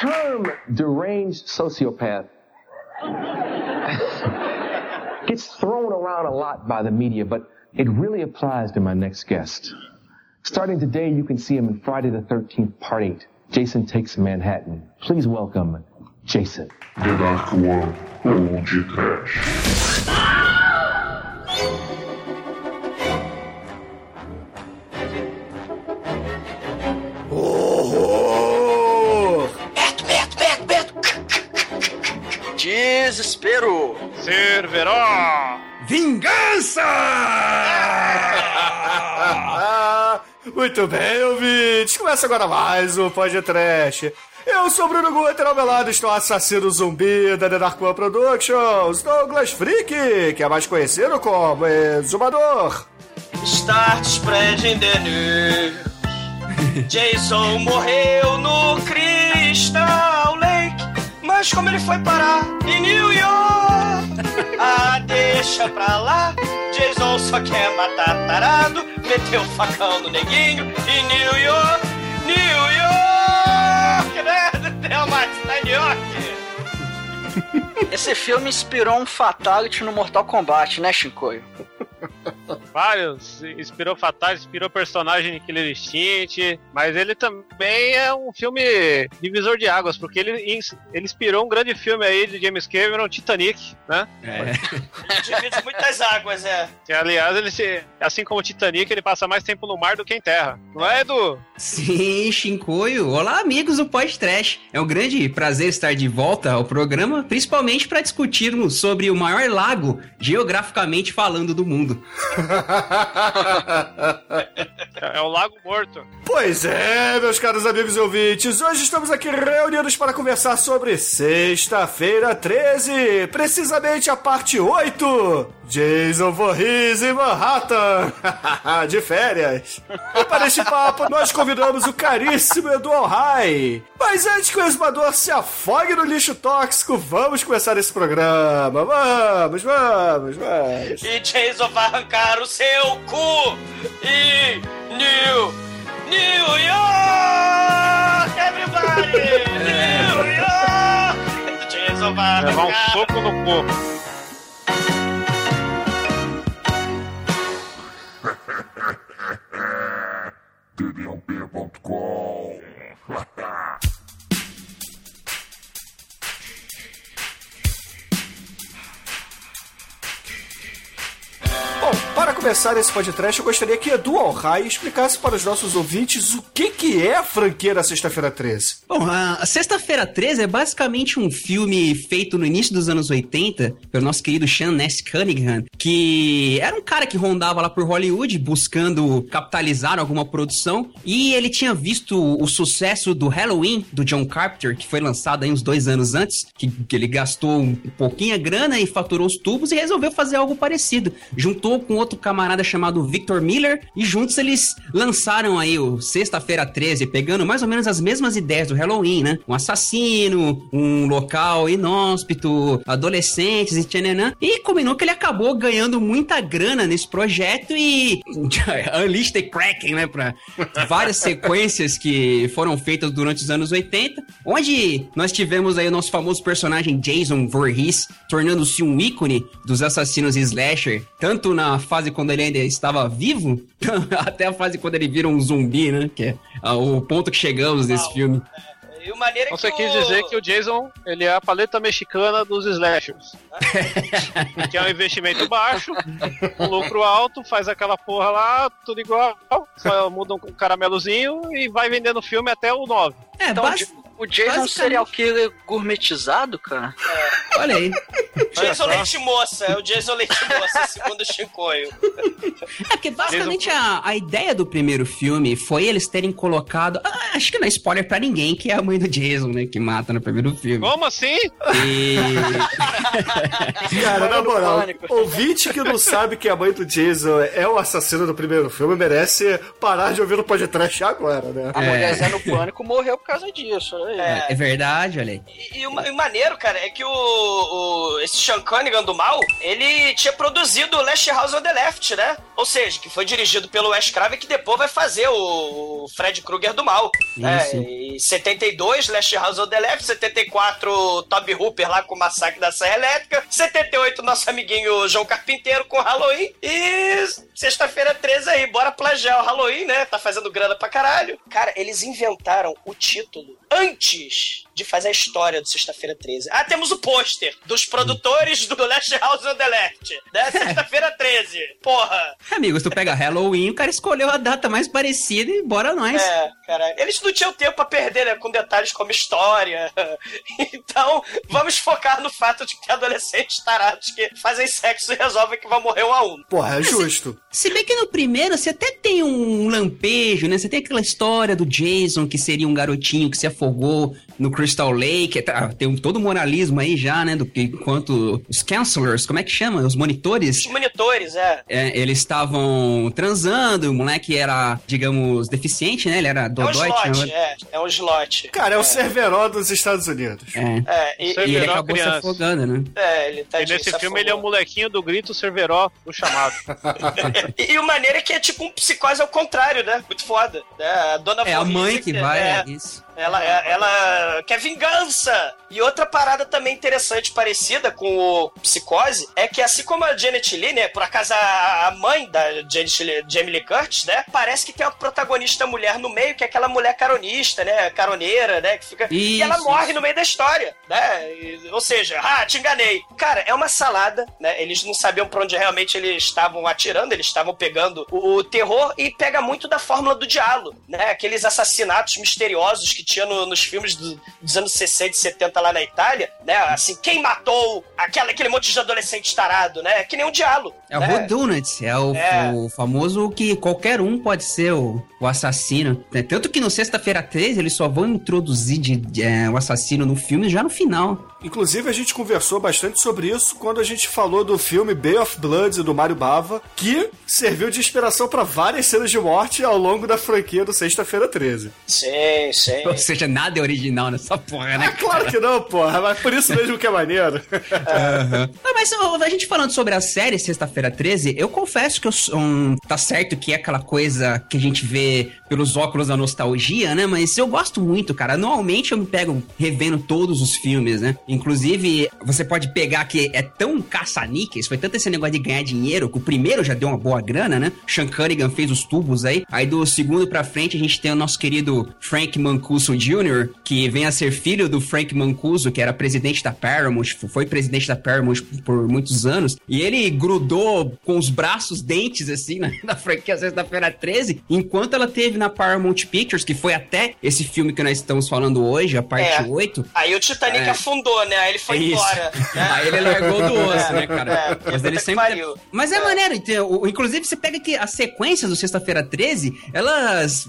term deranged sociopath gets thrown around a lot by the media, but it really applies to my next guest. Starting today, you can see him in Friday the 13th, Part 8. Jason Takes Manhattan. Please welcome Jason. One, ou de trash. Desespero! Cerveró! Vingança! Muito bem, ouvintes. Começa agora mais um podcast. Eu sou o Bruno Guter, ao meu lado estou assassino zumbi da The Dark One Productions, Douglas Freak, que é mais conhecido como Exumador. Start spreading the news. Jason morreu no Crystal Lake. Mas como ele foi parar em New York? Ah, deixa pra lá. Jason só quer matar tarado. Meteu o facão no neguinho em New York. New York, né? Deu mais na New York. Esse filme inspirou um Fatality no Mortal Kombat, né, Shinkoio? Vários. Inspirou Fatal, inspirou personagem de Killer Instinct. Mas ele também é um filme divisor de águas, porque ele, ele inspirou um grande filme aí de James Cameron, Titanic, né? Divide muitas águas, é. Que aliás, ele se, assim como o Titanic, ele passa mais tempo no mar do que em terra. Não é, Edu? Sim, Shinkoio. Olá, amigos do Podcast. É um grande prazer estar de volta ao programa, principalmente para discutirmos sobre o maior lago, geograficamente falando, do mundo. É o Lago Morto. Pois é, meus caros amigos e ouvintes, hoje estamos aqui reunidos para conversar sobre Sexta-feira 13, precisamente a parte 8. Jason Voorhees em Manhattan, de férias. E para este papo, nós convidamos o caríssimo Edu Alhai. Mas antes que o exumador se afogue no lixo tóxico, vamos começar esse programa. Vamos, vamos, vamos. E Jason vai arrancar o seu cu e New New York, everybody! New York! Jason vai Levar um soco no cu. tdump.com. começar esse podcast, eu gostaria que Edu Alhai explicasse para os nossos ouvintes o que, que é a franquia da Sexta-feira 13. Bom, a Sexta-feira 13 é basicamente um filme feito no início dos anos 80 pelo nosso querido Sean Ness Cunningham, que era um cara que rondava lá por Hollywood buscando capitalizar alguma produção e ele tinha visto o sucesso do Halloween do John Carpenter, que foi lançado aí uns dois anos antes, que, que ele gastou um pouquinho a grana e faturou os tubos e resolveu fazer algo parecido. Juntou com outro camarada chamado Victor Miller e juntos eles lançaram aí o Sexta-feira 13, pegando mais ou menos as mesmas ideias do Halloween, né? Um assassino, um local inóspito, adolescentes e tchananã. E combinou que ele acabou ganhando muita grana nesse projeto e Unleashed the Kraken, né? Pra várias sequências que foram feitas durante os anos 80, onde nós tivemos aí o nosso famoso personagem Jason Voorhees tornando-se um ícone dos assassinos slasher, tanto na fase quando ele ainda estava vivo, até a fase quando ele vira um zumbi, né? Que é ah, o ponto que chegamos nesse filme. E o maneiro é Você que quis o... dizer que o Jason, ele é a paleta mexicana dos slashers. que é um investimento baixo, um lucro alto, faz aquela porra lá, tudo igual, só muda um caramelozinho e vai vendendo filme até o 9. É, Então, basi- o Jason é um basicamente- serial killer gourmetizado, cara? olha aí. Jason. Leite Moça, é o Jason Leite Moça, segundo o Chicoio. É porque basicamente a, a ideia do primeiro filme foi eles terem colocado. ah, acho que não é spoiler pra ninguém, que é a mãe do Jason, né? Que mata no primeiro filme. Como assim? E. Cara, na moral, ouvinte que não sabe que a mãe do Jason é o assassino do primeiro filme merece parar de ouvir o podcast agora, né? A mulher Zé no Pânico morreu por causa disso. Aí. É, é verdade, olha aí. E, e o, e o maneiro, cara, é que o, o- esse Sean Cunningham do mal, ele tinha produzido o Last House on the Left, né? Ou seja, que foi dirigido pelo Wes Craven, que depois vai fazer o, Fred Krueger do mal. É, Isso. e 72, Last House on the Left, 74, Toby Hooper lá com o Massacre da Serra Elétrica, 78, nosso amiguinho João Carpinteiro com Halloween, e sexta-feira 13 aí, bora plagiar o Halloween, né? Tá fazendo grana pra caralho. Cara, eles inventaram o título antes de fazer a história do Sexta-feira 13. Ah, temos o pôster dos produtores do Last House on the Left, né? Sexta-feira 13. Porra! Amigos, tu pega Halloween, o cara escolheu a data mais parecida e bora nós. É, cara, eles não tinham tempo pra perder, né? Com detalhes como história. Então, vamos focar no fato de que adolescentes tarados que fazem sexo e resolvem que vão morrer um a um. Porra, é justo. Se bem que no primeiro você até tem um lampejo, né? Você tem aquela história do Jason, que seria um garotinho que se afogou no Crystal Lake. Tá, Tem um- todo o moralismo aí já, né? Do que quanto os counselors, como é que chama? Os monitores. Os monitores, é. É, eles estavam transando, o moleque era, digamos, deficiente, né? Ele era É um dodói. slot, é. É um slot. Cara, é o Cerveró dos Estados Unidos. É. É, e, E ele acabou se criança. afogando, né? é, ele tá E nesse filme ele é o molequinho do grito Cerveró do chamado. E, e o maneiro é que é tipo um psicose ao contrário, né? Muito foda. né? A dona É a mãe que vai, é, é isso. Ela, é- ela quer vingança! E outra parada também interessante, parecida com o Psicose, é que assim como a Janet Lee, né? Por acaso a, mãe da Janet Lee, Jamie Lee Curtis, né? Parece que tem uma protagonista mulher no meio, que é aquela mulher caronista, né? Caroneira, né? Que fica... e ela Isso, morre isso. no meio da história, né? E- ou seja, ah, te enganei. Cara, é uma salada, né? Eles não sabiam pra onde realmente eles estavam atirando, eles estavam pegando o, o terror e pega muito da fórmula do diálogo, né? Aqueles assassinatos misteriosos que tinha no- nos filmes do- dos anos 60 e 70 lá na Itália, né? Assim, quem matou aquela, aquele monte de adolescente tarado, né? Que nem um diálogo. É o né? Whodunit, é o, É. o famoso que qualquer um pode ser o, o assassino. né? Tanto que no Sexta-feira 13 eles só vão introduzir de, de, é, o assassino no filme já no final. Inclusive, a gente conversou bastante sobre isso quando a gente falou do filme Bay of Blood do Mario Bava, que serviu de inspiração pra várias cenas de morte ao longo da franquia do Sexta-feira 13. Sim, sim. Ou seja, nada é original nessa porra, É né? claro que não, porra, mas por isso mesmo que é maneiro. Ah, mas a gente falando sobre a série Sexta-feira 13, eu confesso que eu sou um, tá certo que é aquela coisa que a gente vê pelos óculos da nostalgia, né? Mas eu gosto muito, cara. Normalmente eu me pego revendo todos os filmes, né? Inclusive, você pode pegar que é tão caça-níqueis, foi tanto esse negócio de ganhar dinheiro, que o primeiro já deu uma boa grana, né? Sean Cunningham fez os tubos aí. Aí do segundo pra frente a gente tem o nosso querido Frank Mancuso Jr., que vem a ser filho do Frank Mancuso, que era presidente da Paramount, foi presidente da Paramount por muitos anos. E ele grudou com os braços dentes, assim, na, na franquia Sexta-feira 13, enquanto ela teve na Paramount Pictures, que foi até esse filme que nós estamos falando hoje, a parte É. 8. Aí o Titanic É. afundou, né? Aí ele foi É embora. né? Aí ele largou do osso, né, cara? É, Mas ele sempre. pariu. Mas é, É. maneiro, então, inclusive você pega que as sequências do Sexta-feira 13, elas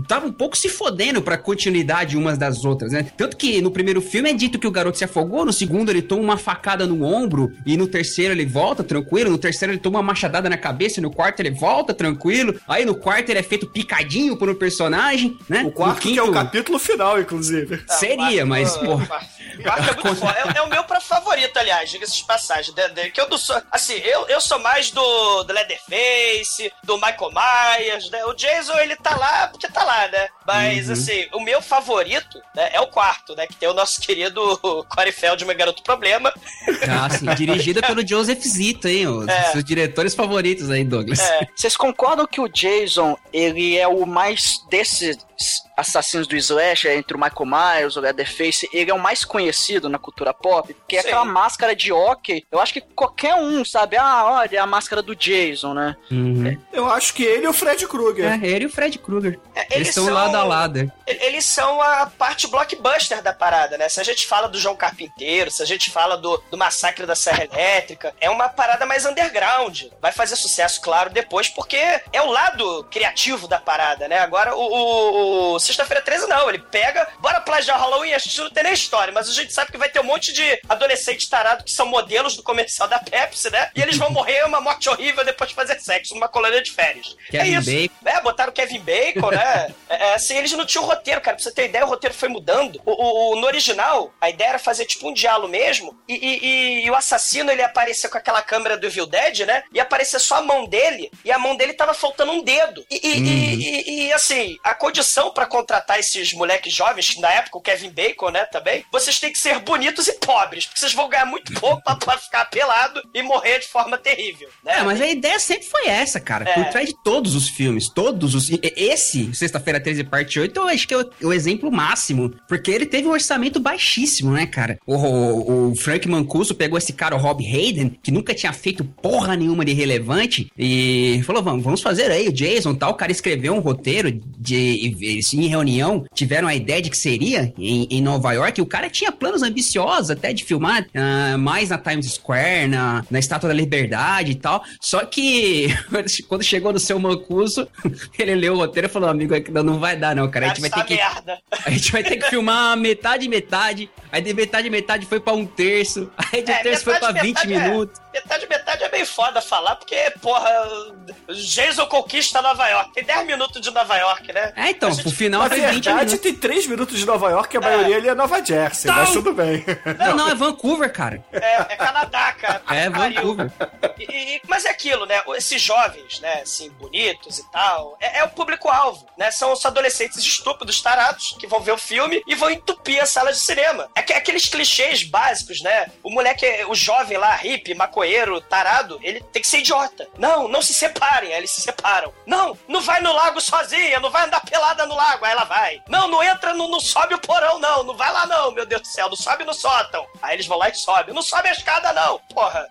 estavam um pouco se fodendo pra continuidade umas das outras, né? Tanto que no primeiro filme é dito que o garoto se afogou, no segundo ele toma uma facada no ombro, e no terceiro ele volta tranquilo, no terceiro ele toma uma machadada na cabeça, no quarto ele volta tranquilo, aí no quarto ele é feito picadinho por um personagem, né? O quarto No que é o capítulo final, inclusive. Seria, mas, Quarto- pô. quarto é muito foda. É, é o meu pra favorito, aliás, diga-se de passagem. De, de- que eu não sou. Assim, eu, eu sou mais do, do Leatherface, do Michael Myers, né? O Jason, ele tá lá porque tá lá, né? Mas, Uhum. assim, o meu favorito né, é o quarto, né? Que tem o nosso querido Corey Feldman, Garoto Problema. Ah, sim, dirigida pelo Joseph Zito, hein? Os É. seus diretores favoritos aí, Douglas. É. Vocês concordam que o Jason, ele é o mais desses assassinos do Slash, entre o Michael Myers, o Leatherface, ele é o mais conhecido na cultura pop? Porque é aquela máscara de hockey, eu acho que qualquer um sabe, ah, olha, é a máscara do Jason, né? Uhum. Eu acho que ele e o Fred Krueger. É, ele e o Fred Krueger. É, Eles eles estão são- lado a lado. eles são a parte blockbuster da parada, né? Se a gente fala do João Carpinteiro, se a gente fala do, do Massacre da Serra Elétrica, é uma parada mais underground. Vai fazer sucesso, claro, depois, porque é o lado criativo da parada, né? Agora, o, o- o Sexta-feira 13 não, ele pega, bora plagiar o Halloween, a gente não tem nem história, mas a gente sabe que vai ter um monte de adolescentes tarados que são modelos do comercial da Pepsi, né? E eles vão morrer uma morte horrível depois de fazer sexo numa colônia de férias. Kevin é isso. Bacon. É, botaram o Kevin Bacon, né? é, é, assim, eles não tinham roteiro, cara. Pra você ter ideia, o roteiro foi mudando. O, o- o- no original, a ideia era fazer tipo um diálogo mesmo. E, e- e- e o assassino, ele aparecia com aquela câmera do Evil Dead, né? E aparecia só a mão dele. E a mão dele tava faltando um dedo. E, e- e- e- e, assim, a condição pra contratar esses moleques jovens, que na época o Kevin Bacon, né, também, vocês têm que ser bonitos e pobres. Porque vocês vão ganhar muito pouco pra, pra ficar pelado e morrer de forma terrível. Né? É, mas a ideia sempre foi essa, cara. É. Por trás de todos os filmes, todos os. e- Esse, Sexta-feira 13, parte 8, eu acho que é o, o exemplo máximo. Porque ele teve um orçamento baixíssimo, né, cara? O, o- o Frank Mancuso pegou esse cara, o Rob Hayden, que nunca tinha feito porra nenhuma de relevante, e falou: vamos, vamos fazer aí o Jason tal. O cara escreveu um roteiro de. e Eles em reunião tiveram a ideia de que seria em, em Nova York. E o cara tinha planos ambiciosos até de filmar ah, mais na Times Square, na, na Estátua da Liberdade e tal. Só que quando chegou no seu Mancuso, ele leu o roteiro e falou: amigo, é não, não vai dar, não, cara. A gente vai Essa ter que. A gente vai ter que filmar metade metade. Aí de metade metade foi pra um terço. Aí de É, terço foi pra metade, 20 metade é. minutos. Metade, metade é meio foda falar, porque, porra, Jason conquista Nova York. Tem 10 minutos de Nova York, né? É, então, gente- pro final Na foi 20 verdade, minutos. tem 3 minutos de Nova York, a maioria ali é Nova Jersey, mas tudo bem. Não, não, é Vancouver, cara. É, é Canadá, cara. É. Vancouver. E- e- mas é aquilo, né? Esses jovens, né, assim, bonitos e tal, é, é o público-alvo, né? São os adolescentes estúpidos, tarados, que vão ver o filme e vão entupir a sala de cinema. É que- aqueles clichês básicos, né? O moleque, o jovem lá, hippie, maconheiro, tarado, ele tem que ser idiota. Não, não se separem. Aí eles se separam. Não, não vai no lago sozinha, não vai andar pelada no lago. Aí ela vai. Não, não entra, no, não sobe o porão, não. Não vai lá, não, meu Deus do céu. Não sobe no sótão. Aí eles vão lá e sobem. Não sobe a escada, não. Porra.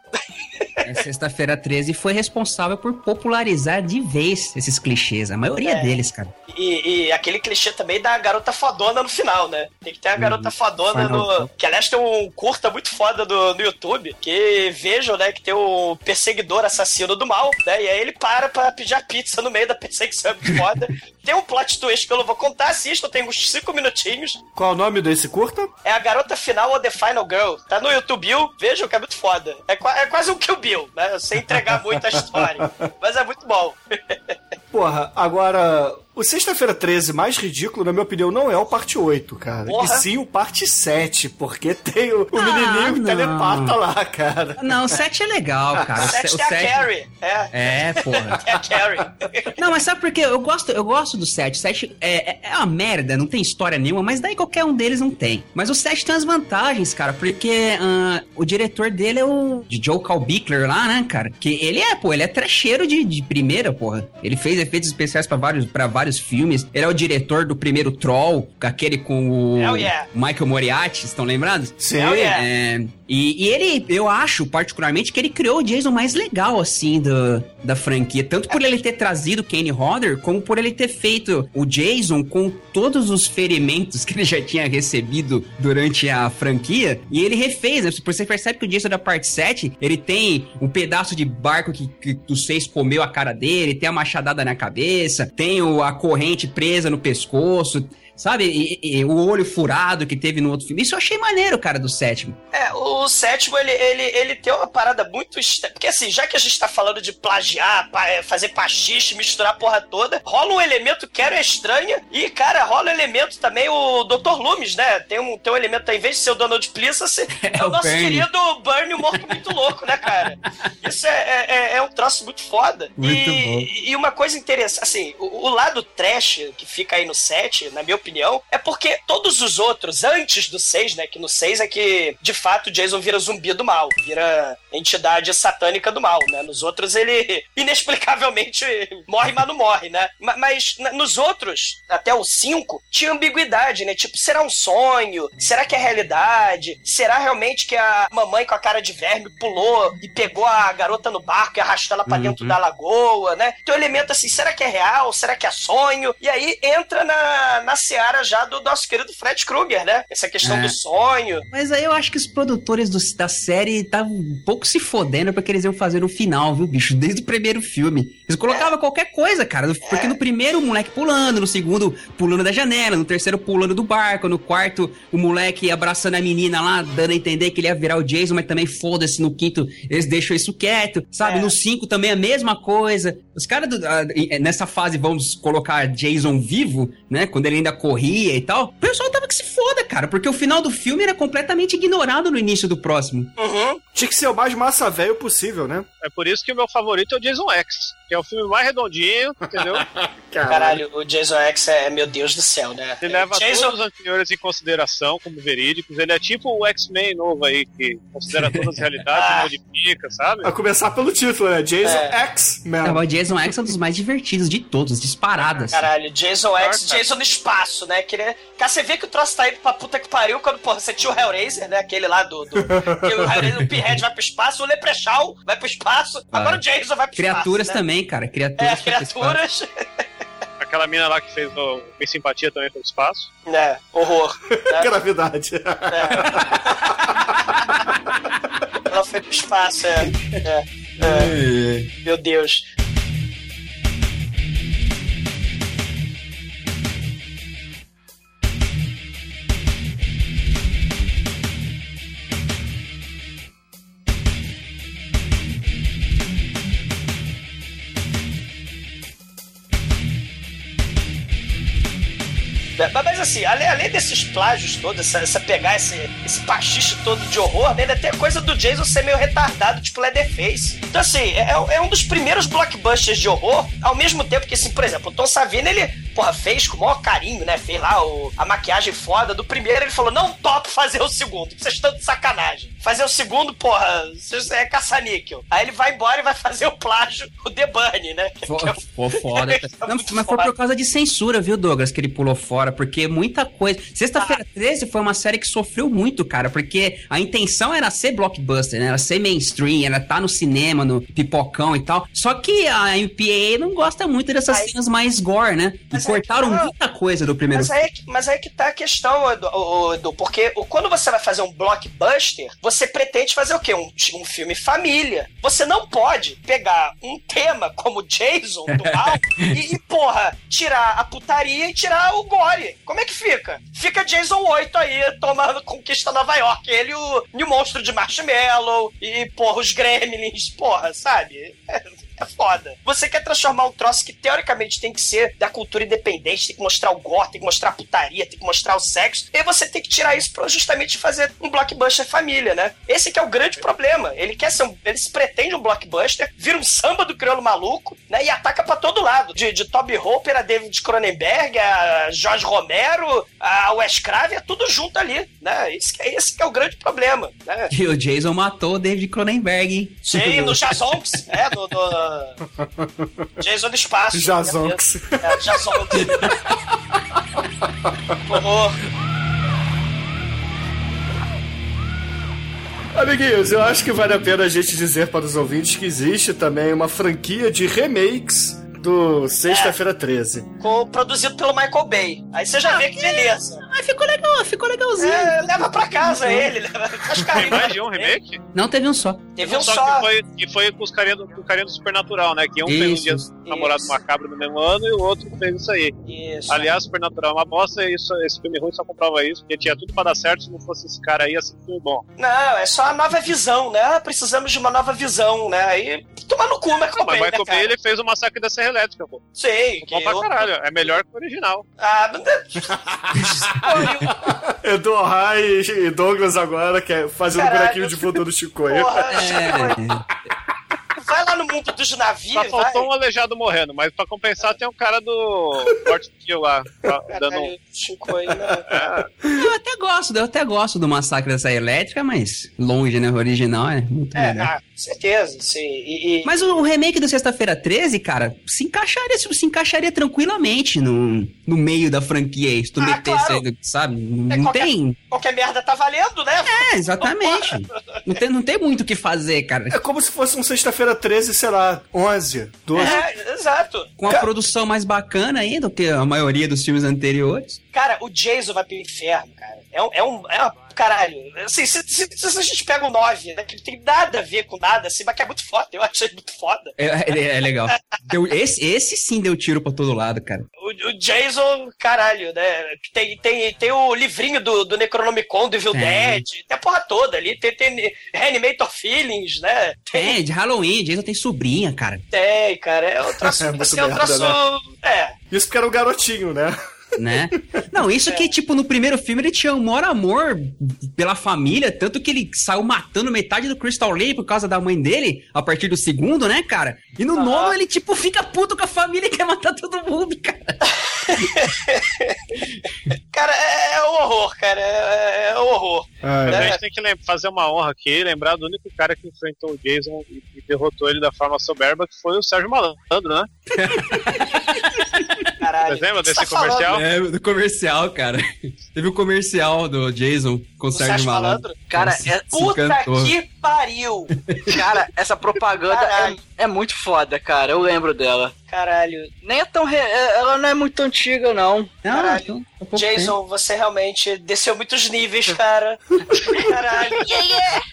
É, Sexta-feira 13 foi responsável por popularizar de vez esses clichês. A maioria É. deles, cara. E, e aquele clichê também da garota fodona no final, né? Tem que ter a garota fodona Final no. Que aliás tem um curta muito foda do, no YouTube. Que vejam, né? Que tem o perseguidor assassino do mal, né? E aí ele para pra pedir pizza no meio da perseguição. É foda. Tem um plot twist que eu não vou contar, assistam, tem uns 5 minutinhos. Qual o nome desse curta? É a garota final ou The Final Girl. Tá no YouTube, vejam que é muito foda. É, é quase um Kill Bill, né? Sem entregar muito a história. Mas é muito bom. Porra, agora. O Sexta-feira 13 mais ridículo, na minha opinião, não é o parte 8, cara. Porra. E sim o parte 7, porque tem o, o Ah, menininho não. telepata lá, cara. Não, o 7 é legal, cara. O O 7 se- tem o a sete- Carrie. É, É, porra. é a Carrie. Não, mas sabe por quê? Eu gosto, eu gosto do 7. O 7 é, é- uma merda, não tem história nenhuma, mas daí qualquer um deles não tem. Mas o 7 tem as vantagens, cara, porque ah, o diretor dele é o de Joe Calbickler lá, né, cara? Que ele é, pô, ele é trecheiro de, de primeira, porra. Ele fez efeitos especiais pra vários, pra vários filmes. Ele é o diretor do primeiro Troll, aquele com o yeah. Michael Moriarty, estão lembrados? Sim. Hell yeah. É, e, e ele, eu acho particularmente que ele criou o Jason mais legal, assim, do, da franquia. Tanto por ele ter trazido Kenny Hodder, como por ele ter feito o Jason com todos os ferimentos que ele já tinha recebido durante a franquia. E ele refez, né? Você percebe que o Jason da parte 7, ele tem um pedaço de barco que, que o 6 comeu a cara dele, tem a machadada na cabeça, tem o- a corrente presa no pescoço. Sabe? E- e- o olho furado que teve no outro filme. Isso eu achei maneiro, cara, do sétimo. É, o sétimo, ele, ele, ele tem uma parada muito... Porque assim, já que a gente tá falando de plagiar, pa- é, fazer pastiche, misturar a porra toda, rola um elemento que era estranha e, cara, rola um elemento também, o Dr. Loomis, né? Tem um, tem um elemento, em vez de ser o Donald Pleasance, é, É o o nosso Bernie. querido Bernie o morto muito louco, né, cara? Isso é, é, é- é um troço muito foda. Muito e, bom. e uma coisa interessante, assim, o, o lado trash que fica aí no 7, na minha opinião, é porque todos os outros, antes do 6, né? Que no 6 é que, de fato, o Jason vira zumbi do mal, vira entidade satânica do mal, né? Nos outros ele, inexplicavelmente, morre, mas não morre, né? Ma- Mas nos outros, até o 5, tinha ambiguidade, né? Tipo, será um sonho? Será que é realidade? Será realmente que a mamãe com a cara de verme pulou e pegou a garota no barco e arrastou ela pra dentro da lagoa, né? Tem um elemento assim, será que é real? Será que é sonho? E aí entra na, na seara já do nosso querido Fred Krueger, né? Essa questão É. do sonho. Mas aí eu acho que os produtores do- da série estavam um pouco se fodendo porque eles iam fazer no final, viu, bicho? Desde o primeiro filme. Eles colocavam qualquer coisa, cara. Porque no primeiro o moleque pulando, no segundo pulando da janela, no terceiro pulando do barco, no quarto o moleque abraçando a menina lá, dando a entender que ele ia virar o Jason, mas também foda-se no quinto, eles deixam isso quieto, sabe? É. No cinco também a mesma coisa. Os caras nessa fase, vamos colocar Jason vivo, né? Quando ele ainda corria e tal, o pessoal tava que se foda, cara, porque o final do filme era completamente ignorado no início do próximo. Uhum. Tinha que ser o mais massa velho possível, né? É por isso que o meu favorito é o Jason X, que é o filme mais redondinho, entendeu? Caralho, o Jason X é meu Deus do céu, né? Ele leva Jason, todos os anteriores em consideração como verídicos. Ele é tipo o X-Men novo aí, que considera todas as realidades Ah. modifica, sabe? A começar pelo título, né? Jason É. X-Men. O Jason X é um dos mais divertidos de todos, disparadas. Caralho, Jason X. Jason no espaço, né? Que, ele- Cara, você vê que o troço tá indo pra puta que pariu quando, porra, você tinha o Hellraiser, né? Aquele lá do. do que o Hellraiser, o Pinhead vai pro espaço, o Leprechaun vai pro espaço, agora o Jason vai pro Criaturas espaço. né? também, cara. Criaturas. É, criaturas. Aquela mina lá que fez o Bem Simpatia também pelo espaço. né, horror. né? Gravidade. Ela foi pro espaço, é. é, é. Meu Deus. Assim, além, além desses plágios todos, essa, essa pegar esse, esse pastiche todo de horror, né, ainda tem a coisa do Jason ser meio retardado, tipo Leatherface. Então, assim, é, é um dos primeiros blockbusters de horror, ao mesmo tempo que, assim, por exemplo, o Tom Savini, ele, porra, fez com o maior carinho, né, fez lá o, a maquiagem foda do primeiro, ele falou, não topo fazer o segundo, vocês estão de sacanagem. Fazer o segundo, porra, vocês é caça-níquel. Aí ele vai embora e vai fazer o plágio, o The Bunny, né? Pô, é pô, foda. É Não, mas foi foda. por causa de censura, viu, Douglas, que ele pulou fora, porque muita coisa. Sexta-feira Ah. 13 foi uma série que sofreu muito, cara, porque a intenção era ser blockbuster, né? Era ser mainstream, era estar no cinema, no pipocão e tal. Só que a MPA não gosta muito dessas Aí- cenas mais gore, né? Mas cortaram não. muita coisa do primeiro Mas aí, mas aí que tá a questão, Edu, porque quando você vai fazer um blockbuster, você pretende fazer o quê? Um, um filme família. Você não pode pegar um tema como Jason do mal e, e, porra, tirar a putaria e tirar o gore. Como é que fica? Fica Jason 8 aí, tomando conquista Nova York. Ele o, e o monstro de Marshmallow e, porra, os Gremlins, porra, sabe? É foda. Você quer transformar um troço que teoricamente tem que ser da cultura independente, tem que mostrar o gore, tem que mostrar a putaria, tem que mostrar o sexo, e você tem que tirar isso pra justamente fazer um blockbuster família, né? Esse que é o grande problema. Ele quer ser um, ele se pretende um blockbuster, vira um samba do crioulo maluco, né? E ataca pra todo lado. De, de Toby Hopper a David Cronenberg, a Jorge Romero, a Wes Craven, é tudo junto ali, né? Esse, que é- esse que é o grande problema, né? E o Jason matou o David Cronenberg, hein? Sim, no Jazonks, é, no, no Jason Espaço. Jazonks. É, Jazonks. Horror. Amiguinhos, eu acho que vale a pena a gente dizer para os ouvintes que existe também uma franquia de remakes do Sexta-feira 13. Com, produzido pelo Michael Bay. Aí você já vê que beleza. Ah, ficou legal, ficou legalzinho. É, leva pra casa ele. Leva, Tem mais de um remake? Não teve um só. Teve um só, só. Que, foi, que foi com os carinha do, com o carinha do Supernatural, né? Que um fez um Isso, dia do namorado isso. macabro no mesmo ano e o outro fez isso aí. Isso. Aliás, Supernatural é uma bosta e isso, esse filme ruim só comprova isso, porque tinha tudo pra dar certo se não fosse esse cara aí, assim, filme bom. Não, é só a nova visão, né? Ah, Precisamos de uma nova visão, né? Aí tomar no cu, Michael Mas Bay, o né, Michael? Bay, ele fez o Massacre da Serra Elétrica, pô. Sei. Bom pra eu- caralho, é melhor que o original. Ah, não Edu Rai e Douglas agora, que é fazendo Caralho. bonequinho de voodoo do. Porra, É, vai lá no mundo dos Só navios, vai. faltou um aleijado morrendo, mas pra compensar tem um cara do Forte Kill lá, tá dando um... Chico aí, né? eu até gosto, eu até gosto do Massacre Serra Elétrica, mas longe, né? O original é muito É, melhor. ah, certeza, sim. E, e- Mas o, remake do Sexta-feira 13, cara, se encaixaria, se encaixaria tranquilamente no, no meio da franquia se tu Ah, metesse claro. sabe? Não, É não qualquer- tem. qualquer merda tá valendo, né? É, exatamente. Não tem, não tem muito o que fazer, cara. É como se fosse um Sexta-feira 13, sei lá, 11, 12. É, exato. Com a Ca- produção mais bacana aí do que a maioria dos filmes anteriores. Cara, o Jason vai pro inferno, cara. É um. É um é uma, caralho. Assim, se, se, se a gente pega o 9, né? Que não tem nada a ver com nada, assim, mas que é muito foda. Eu achei muito foda. É, é- é legal. Deu- esse, esse sim deu tiro pra todo lado, cara. O, o Jason, caralho, né? Tem, tem, tem o livrinho do, do Necronomicon, do Evil Tem. Dead, tem a porra toda ali. Tem, tem Reanimator Feelings, né? É, de Halloween, Jason tem sobrinha, cara. Tem, cara. É o traço. É muito assim, é o merda, traço. É. Isso porque era um garotinho, né? Né? Não, isso que, tipo, no primeiro filme ele tinha um maior amor pela família, tanto que ele saiu matando metade do Crystal Lake por causa da mãe dele, a partir do segundo, né, cara? E no nono ele, tipo, fica puto com a família e quer matar todo mundo, cara. Cara, é, é um horror, cara. É, é um horror. Ai, A É. gente tem que fazer uma honra aqui, lembrar do único cara que enfrentou o Jason e, e derrotou ele da forma soberba, que foi o Sérgio Malandro, né? Caralho. Você lembra desse tá falando? comercial? É, do comercial, cara. Teve o comercial do Jason com o O Sérgio Sérgio Malandro. Malandro? Cara, é- Puta que pariu! Cara, essa propaganda é, é muito foda, cara. Eu lembro dela. Caralho. Nem é tão. re- é- Ela não é muito antiga, não. Não, Caralho. pouco Jason, você realmente desceu muitos níveis, cara. Caralho.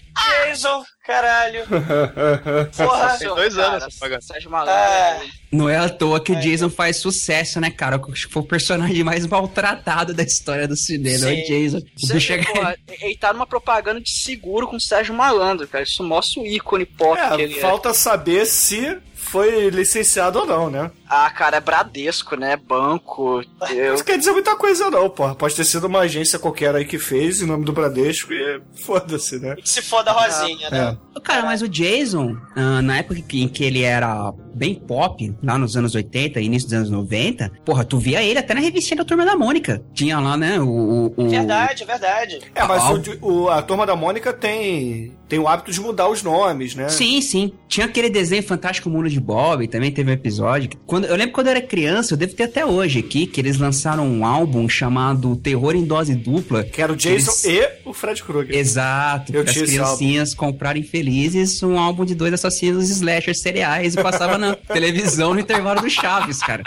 Jason, caralho. Porra. Tem dois Cara, anos propaganda. Sérgio Malandro. É. velho. Não é à toa que o Jason faz sucesso, né, cara? Acho que foi o personagem mais maltratado da história do cinema, é Sim. o Jason. O Você bicho é- ele tá numa propaganda de seguro com o Sérgio Malandro, cara. Isso mostra o ícone pop que É, ele é. falta saber se foi licenciado ou não, né? Ah, cara, é Bradesco, né? Banco. Eu... Não quer dizer muita coisa, não, porra. Pode ter sido uma agência qualquer aí que fez em nome do Bradesco e foda-se, né? Se foda a Rosinha, né? É. Cara, mas o Jason, ah, na época em que ele era bem pop, lá nos anos 80, início dos anos 90, porra, tu via ele até na revistinha da Turma da Mônica. Tinha lá, né, o... o- o- Verdade, verdade. É, mas Ah, o, o- a turma da Mônica tem, tem o hábito de mudar os nomes, né? Sim, sim. Tinha aquele desenho Fantástico Mundo de Bob, também teve um episódio. que- Quando, eu lembro quando eu era criança, eu devo ter até hoje aqui, que eles lançaram um álbum chamado Terror em Dose Dupla. Que era o Jason Eles- e o Fred Krueger. Exato, Eu as criancinhas comprarem felizes um álbum de dois assassinos slashers cereais e passava na televisão no intervalo do Chaves, cara.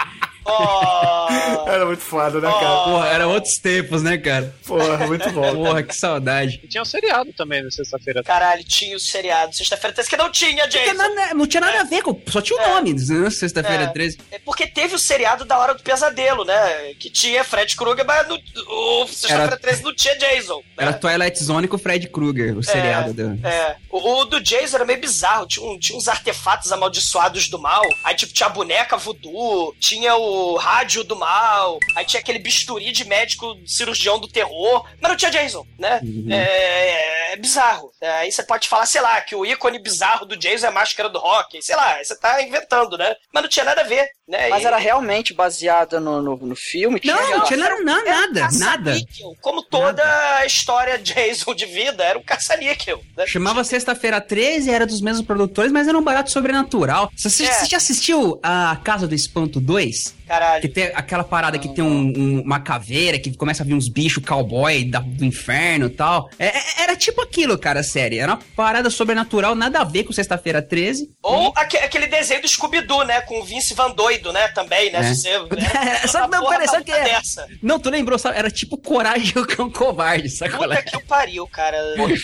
Oh, Era muito foda, né, cara? Porra, era outros tempos, né, cara? Porra, muito bom. Porra, que saudade. E tinha um seriado também na sexta-feira. caralho, tinha o seriado. Sexta-feira 13 que não tinha, Não tinha Jason. nada, não tinha nada a ver com. Só tinha o nome, né? Sexta-feira É. 13. É porque teve o seriado da Hora do Pesadelo, né? Que tinha Fred Krueger, mas no, o Sexta-feira Era- 13 não tinha Jason. né? Era Twilight Zone com o Fred Krueger, o seriado do. É, o, o do Jason era meio bizarro. Tinha, um- tinha uns artefatos amaldiçoados do mal. Aí, tipo, tinha a boneca voodoo, tinha o rádio do mal, aí tinha aquele bisturi de médico cirurgião do terror, mas não tinha Jason, né? É, é bizarro. É, aí você pode falar, sei lá, que o ícone bizarro do Jason é a máscara do rock, sei lá, você tá inventando, né? Mas não tinha nada a ver, né? Mas E- era realmente baseada no, no, no filme? Não, não tinha nada, era nada, um nada. caça-níquel, Como toda a história Jason de vida, era um caça-níquel. Né? Chamava Sexta-feira 13, era dos mesmos produtores, mas era um barato sobrenatural. Você, É. você já assistiu a Casa do Espanto 2? Que Caralho. tem aquela parada que tem um- um- uma caveira, que começa a vir uns bichos cowboy da- do inferno e tal. É- é- era tipo aquilo, cara, a série. Era uma parada sobrenatural, nada a ver com Sexta-feira 13. Ou aque- aquele desenho do Scooby-Doo, né? Com o Vince Van Doido, né? Também, né? É. Se você, né? Só que não, porra pera, só que é- dessa. Não, tu lembrou, sabe? Era tipo Coragem o Cão Covarde, qual Puta é? que o pariu, cara.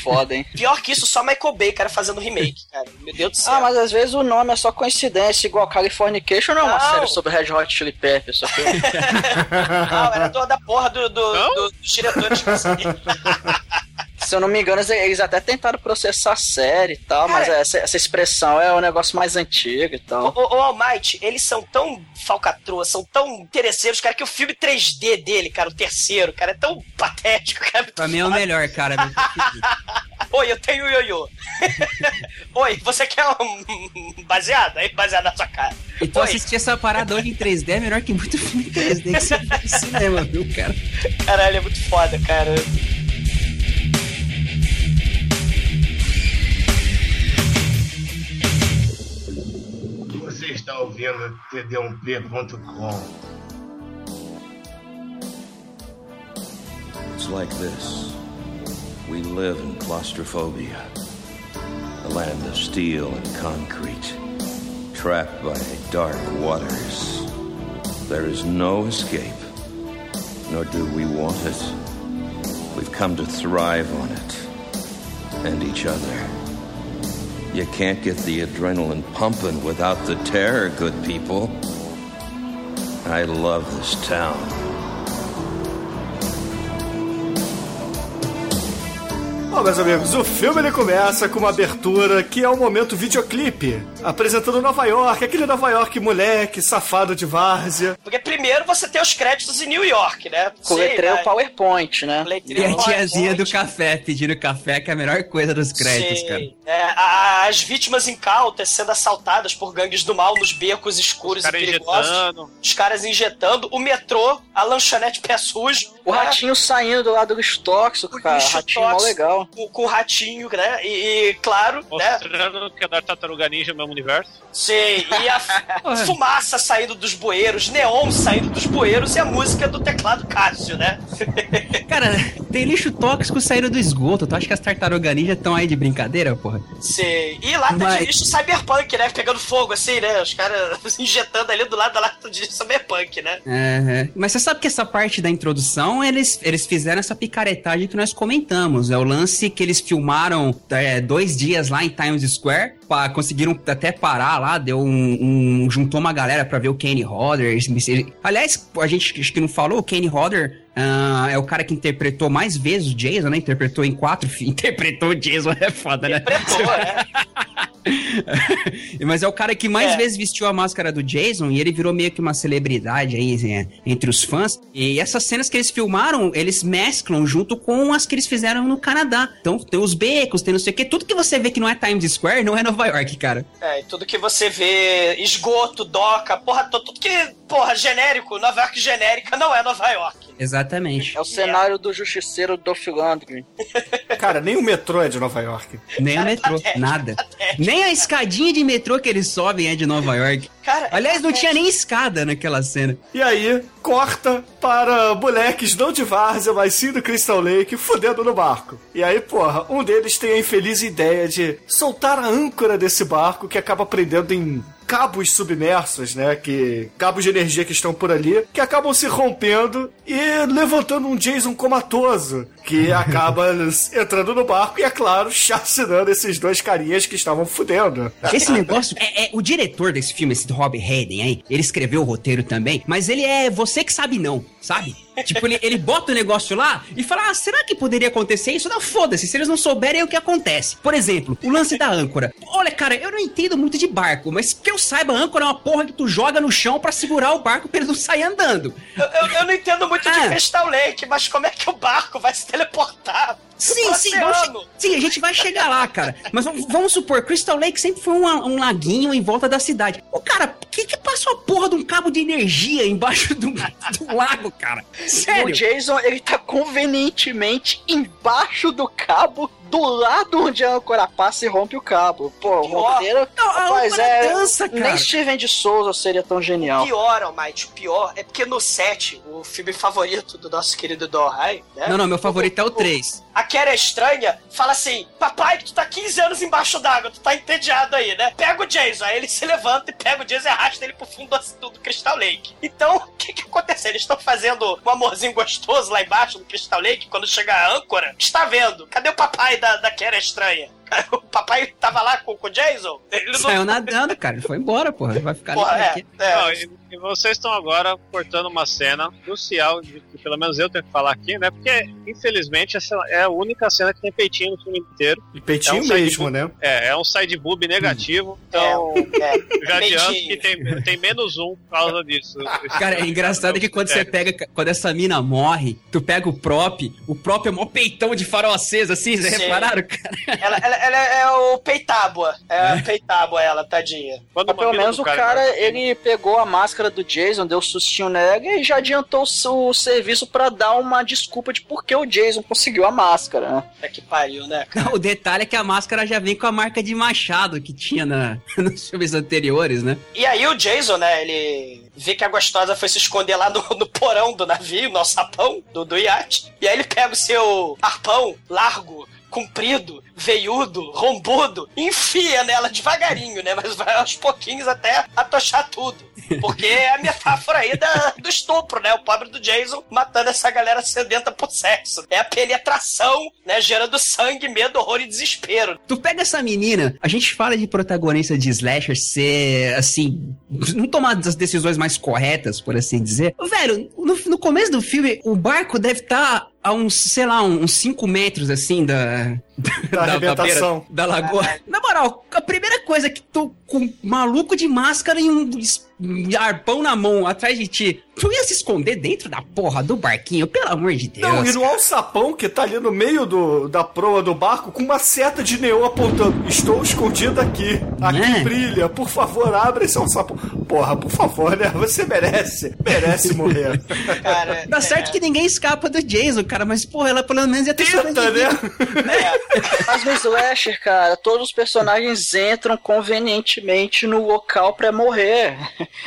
Foda, hein? Pior que isso, só Michael Bay, cara, fazendo remake, cara. Meu Deus do céu. Ah, mas às vezes o nome é só coincidência, igual Californication não é uma Não. série sobre Red Hot Chili Peppers, só que Não, era do, da porra do, do- do- dos diretores. Se eu não me engano, eles- até tentaram processar a série e tal, mas Cara- essa, essa expressão é um negócio mais antigo e O, tal. o, o All Might, eles são tão falcatruas, são tão interesseiros, cara, que o filme 3D dele, cara, o terceiro, cara, é tão patético, cara. Pra mim é o melhor, cara. preferido. Oi, eu tenho o ioiô. Oi, você quer um baseado? Aí, baseado na sua cara. Então Oi. assistir essa parada hoje em 3D é melhor que muito filme 3D que você vê no cinema, viu, cara? Caralho, é muito foda, cara. Está ouvindo td1p.com. Um it's like this. We live in claustrophobia, a land of steel and concrete, trapped by dark waters. There is no escape, nor do we want it. We've come to thrive on it and each other. You can't get the adrenaline pumping without the terror, good people. I love this town. Bom, meus amigos, o filme ele começa com uma abertura que é o momento videoclipe, apresentando Nova York, aquele Nova York moleque, safado de várzea. Porque primeiro você tem os créditos em New York, né? Com letreiro né? PowerPoint, né? Letreiro E a tiazinha do café pedindo café, que é a melhor coisa dos créditos, Sim. cara. É, a- as vítimas incautas sendo assaltadas por gangues do mal nos becos escuros Os e perigosos. injetando. Os caras injetando. O metrô, a lanchonete pé sujo. O né? ratinho saindo do lado do lixo tóxico, cara. lixo ratinho mó tóxico. legal. Com, com o ratinho, né? E, e, claro, né? Mostrando que é da Tartaruga Ninja o mesmo universo. Sim, e a fumaça saindo dos bueiros, neon saindo dos bueiros e a música do teclado Cássio, né? Cara, tem lixo tóxico saindo do esgoto. Tu acha que as tartarugas ninja estão aí de brincadeira, porra? Sim. E lata Mas- de lixo cyberpunk, né? Pegando fogo assim, né? Os caras injetando ali do lado da lata de lixo cyberpunk, né? É, é. Mas você sabe que essa parte da introdução, eles, eles fizeram essa picaretagem que nós comentamos. É o lance que eles filmaram é, dois dias lá em Times Square. Conseguiram até parar lá, deu um, um- juntou uma galera pra ver o Kenny eles- Aliás, a gente acho que não falou, o Kenny Hodder ah, é o cara que interpretou mais vezes o Jason, né? Interpretou em quatro fi- Interpretou o Jason, é foda, né? Pretou, né? Mas é o cara que mais É. vezes vestiu a máscara do Jason e ele virou meio que uma celebridade aí assim, entre os fãs. E essas cenas que eles filmaram, eles mesclam junto com as que eles fizeram no Canadá. Então tem os becos, tem não sei o que. Tudo que você vê que não é Times Square não é Nova York, cara. É, e tudo que você vê, esgoto, doca, porra, tudo que, porra, genérico, Nova York genérica não é Nova York. Exatamente. É o cenário do justiceiro Dolph Lundgren. Cara, nem o metrô é de Nova York. Nem o metrô, nada. Nem a escadinha de metrô que eles sobem é de Nova York. Cara, Aliás, não tinha nem escada naquela cena. E aí, corta para moleques não de várzea, mas sim do Crystal Lake, fudendo no barco. E aí, porra, um deles tem a infeliz ideia de soltar a âncora desse barco que acaba prendendo em cabos submersos, né? Que cabos de energia que estão por ali, que acabam se rompendo e levantando um Jason comatoso, que acaba entrando no barco e, é claro, chacinando esses dois carinhas que estavam fudendo. Esse negócio é, é- o diretor desse filme, esse Rob Hayden aí, ele escreveu o roteiro também, mas ele é você que sabe não, sabe? Tipo, ele, ele bota o negócio lá e fala: Ah, será que poderia acontecer isso? Não, foda-se, se eles não souberem é o que acontece. Por exemplo, o lance da âncora. Olha, cara, eu não entendo muito de barco, mas que eu saiba, a âncora é uma porra que tu joga no chão pra segurar o barco pra ele não sair andando. eu, eu- eu não entendo muito de Ah. Crystal Lake, mas como é que o barco vai se teleportar? Sim, sim, sim, a gente vai chegar lá, cara. Mas vamos, vamos supor, Crystal Lake sempre foi um, um laguinho em volta da cidade. O cara, que que passa a porra de um cabo de energia embaixo do, do lago, cara? Sério? O Jason, ele tá convenientemente embaixo do cabo, do lado onde a âncora passa e rompe o cabo. Pô, o roteiro... Não, a Rapaz, é... dança, cara. Nem Steven de Souza seria tão genial. Pior, Almighty, o pior é porque no set, o filme favorito do nosso querido Dohai, né? Não, não, meu favorito é o 3. A Kera estranha fala assim: Papai, tu tá 15 anos embaixo d'água, tu tá entediado aí, né? Pega o Jason. Aí ele se levanta e pega o Jason e arrasta ele pro fundo do, do Crystal Lake. Então, o que que aconteceu? Eles estão fazendo um amorzinho gostoso lá embaixo do Crystal Lake. Quando chega a âncora, está vendo? Cadê o papai da, da Kera estranha? O papai tava lá com, com o Jason? Ele não- Saiu nadando, cara. Ele foi embora, porra. Vai ficar Porra, ali é, aqui. é. Não, e, e vocês estão agora cortando uma cena crucial, de, que pelo menos eu tenho que falar aqui, né? Porque, infelizmente, essa é a única cena que tem peitinho no filme inteiro. E peitinho É um mesmo, né? É, é um side boob negativo, então É, eu já adianto que tem, tem menos um por causa disso. Cara, é engraçado que quando você pega, quando essa mina morre, tu pega o prop, o prop é mó peitão de farol aceso, assim, vocês Sim. repararam, cara? Ela, ela, ela é o peitábua. É a peitábua, ela, tadinha. Quando Mas pelo menos o cara, embaixo- ele pegou a máscara do Jason, deu sustinho nela e já adiantou o serviço pra dar uma desculpa de por que o Jason conseguiu a máscara, né? É que pariu, né? Não, o detalhe é que a máscara já vem com a marca de machado que tinha na, nos filmes anteriores, né? E aí o Jason, né, ele vê que a gostosa foi se esconder lá no, no porão do navio, no alçapão do, do iate. E aí ele pega o seu arpão largo, comprido, veiudo, rombudo, enfia nela devagarinho, né? Mas vai aos pouquinhos até atochar tudo. Porque é a metáfora aí da, do estupro, né? O pobre do Jason matando essa galera sedenta por sexo. É a penetração, né? Gerando sangue, medo, horror e desespero. Tu pega essa menina, a gente fala de protagonista de slasher ser, assim, não tomar as decisões mais corretas, por assim dizer. Velho, no, no começo do filme, o barco deve estar a uns, sei lá, uns 5 metros, assim, da... Da arrebentação. beira da lagoa. Na moral, a primeira coisa que tu, com um maluco de máscara e um um arpão na mão atrás de ti, tu ia se esconder dentro da porra do barquinho, pelo amor de Deus. Não, e no alçapão que tá ali no meio do, da proa do barco com uma seta de neon apontando. Estou escondido aqui. Aqui Né? brilha. Por favor, abre esse alçapão. Porra, por favor, né? Você merece. Merece morrer. Cara, Tá certo que ninguém escapa do Jason, cara, mas porra, ela pelo menos ia ter Tenta, né? sobrevivido. Mas no Slasher, cara, todos os personagens entram convenientemente no local pra morrer.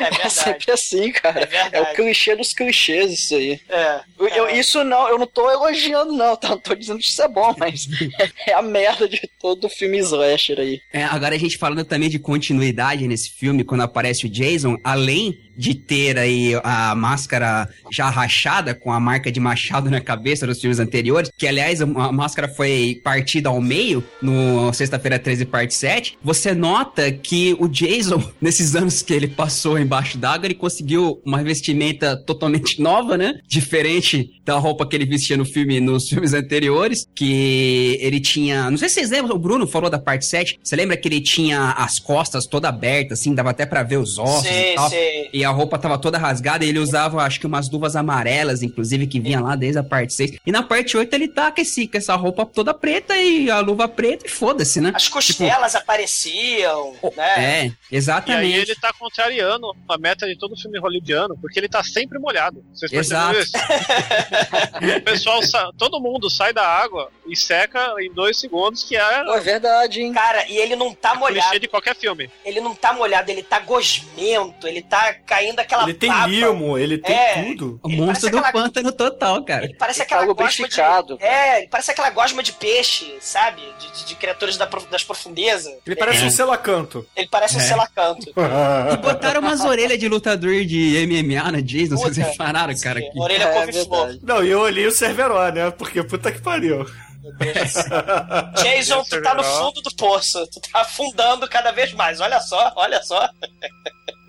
É verdade. sempre assim, cara. É verdade. É clichê dos clichês, isso aí. É. Eu- eu- isso não, eu não tô elogiando, não, tá? Não tô dizendo que isso é bom, mas é a merda de todo o filme Slasher aí. É, agora a gente falando também de continuidade nesse filme, quando aparece o Jason, além de ter aí a máscara já rachada com a marca de machado na cabeça dos filmes anteriores, que aliás a a máscara foi partida ao meio no Sexta-feira 13, parte 7, você nota que o Jason, nesses anos que ele passou embaixo d'água, ele conseguiu uma vestimenta totalmente nova, né? Diferente da roupa que ele vestia no filme, nos filmes anteriores, que ele tinha, não sei se vocês lembram, o Bruno falou da parte 7, você lembra que ele tinha as costas toda abertas, assim, dava até pra ver os ossos e Sim, tal. sim. E a roupa tava toda rasgada e ele usava, acho que umas luvas amarelas, inclusive, que vinha lá desde a parte 6. E na parte 8 ele tá com, esse, com essa roupa toda preta e a luva preta e foda-se, né? As costelas apareciam, né? É, E exatamente. aí ele tá contrariando a meta de todo filme hollywoodiano, porque ele tá sempre molhado. Vocês Exato. perceberam isso? o pessoal, todo mundo sai da água e seca em dois segundos, que é Pô, é verdade, hein? Cara, e ele não tá clichê molhado. de qualquer filme. Ele não tá molhado, ele tá gosmento, ele tá caindo aquela Ele tem baba. limo, ele tem É. tudo. O monstro do aquela- pântano total, cara. Ele parece Ele aquela tá gosma de... É, ele parece aquela gosma de peixe, sabe? De, de- de criaturas da prof- das profundezas. Ele parece É. um selacanto. Ele parece um selacanto. E botaram umas orelhas de lutador de MMA na Jason, Puta, vocês repararam, cara? Que... Orelha É. Não, e eu olhei o Cerveró, né? Porque puta que pariu. Jason, tu tá no fundo do poço. Tu tá afundando cada vez mais. Olha só, olha só.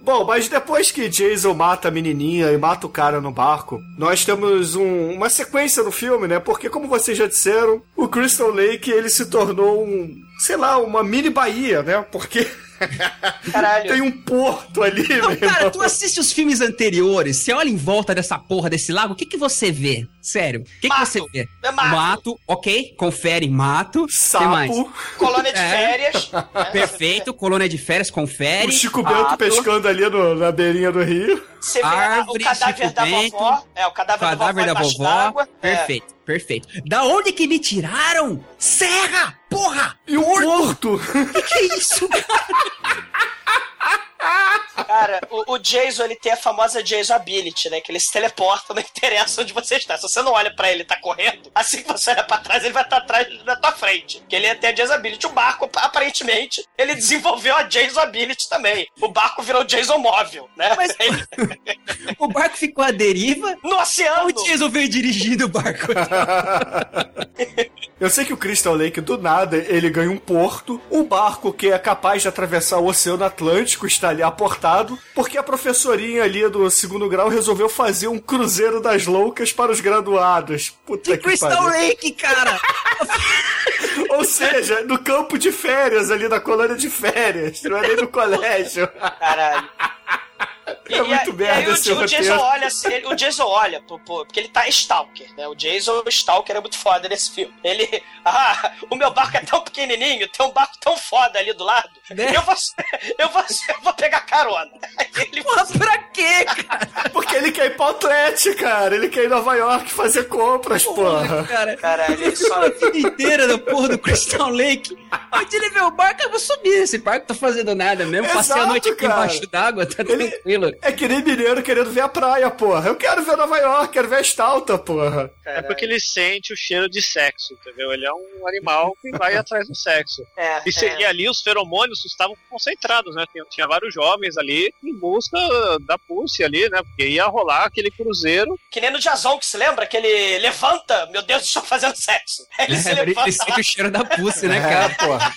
Bom, mas depois que Jason mata a menininha e mata o cara no barco, nós temos um- uma sequência no filme, né? Porque, como vocês já disseram, o Crystal Lake ele se tornou um, sei lá, uma mini Bahia, né? Porque Caralho. tem um porto ali, Não, meu cara, irmão. tu assiste os filmes anteriores, você olha em volta dessa porra desse lago, o que que você vê? Sério, o que que Mato. você vê? É mato. ok, confere, mato. Sapo? Colônia de É. férias. né? Perfeito, colônia de férias, confere. o Chico Bento mato, pescando ali no- na beirinha do rio. Você vê Árvore, o cadáver Chico da Bento, vovó. É, o cadáver, Cadáver da da vovó. embaixo vovó. É. Perfeito, perfeito. Da onde que me tiraram? Serra! Porra! E o porto! Que que é isso, cara? Cara, o, o Jason, ele tem a famosa Jason Ability, né? Que ele se teleporta, não interessa onde você está. Se você não olha pra ele e tá correndo, assim que você olha pra trás, ele vai estar atrás da tua frente. Que ele tem a Jason Ability. O barco, aparentemente, ele desenvolveu a Jason Ability também. O barco virou Jason móvel, né? Mas- Ele- O barco ficou à deriva. no oceano! O Jason veio dirigindo o barco. Eu sei que o Crystal Lake, do nada, ele ganha um porto, um barco que é capaz de atravessar o Oceano Atlântico está ali aportado, porque a professorinha ali do segundo grau resolveu fazer um cruzeiro das loucas para os graduados. Puta Que que Crystal pariu. Lake, cara! Ou seja, no campo de férias, ali na colônia de férias, não é nem no colégio. Caralho. É muito e merda aí o, esse o Jason olha, assim, ele- o Jason olha, pô, pô, porque ele tá Stalker, né? O Jason Stalker é muito foda nesse filme. Ele, ah, o meu barco é tão pequenininho, tem um barco tão foda ali do lado. Né? Eu, vou, eu, vou, eu vou pegar carona. Aí ele Porra, pra quê, cara? Porque ele quer ir pra Outlet, cara. Ele quer ir em Nova York fazer compras, porra. cara. Caralho, ele só. a vida inteira da porra do Crystal Lake. Onde ele vê o barco, eu vou subir. Esse barco tá fazendo nada mesmo. Passei a Exato, noite aqui cara. embaixo d'água, tá Ele- tranquilo. É que nem mineiro querendo ver a praia, porra. Eu quero ver Nova York, quero ver a estalta, porra. É porque ele sente o cheiro de sexo, entendeu? Ele é um animal que vai atrás do sexo. É, E, se- é. e ali os feromônios estavam concentrados, né? Tinha, tinha vários jovens ali em busca da pulse ali, né? Porque ia rolar aquele cruzeiro. Que nem no Jason, que se lembra? Que ele levanta, meu Deus, estou fazendo sexo. Ele se Ele levanta sente o cheiro da pulse, É. né, cara? porra.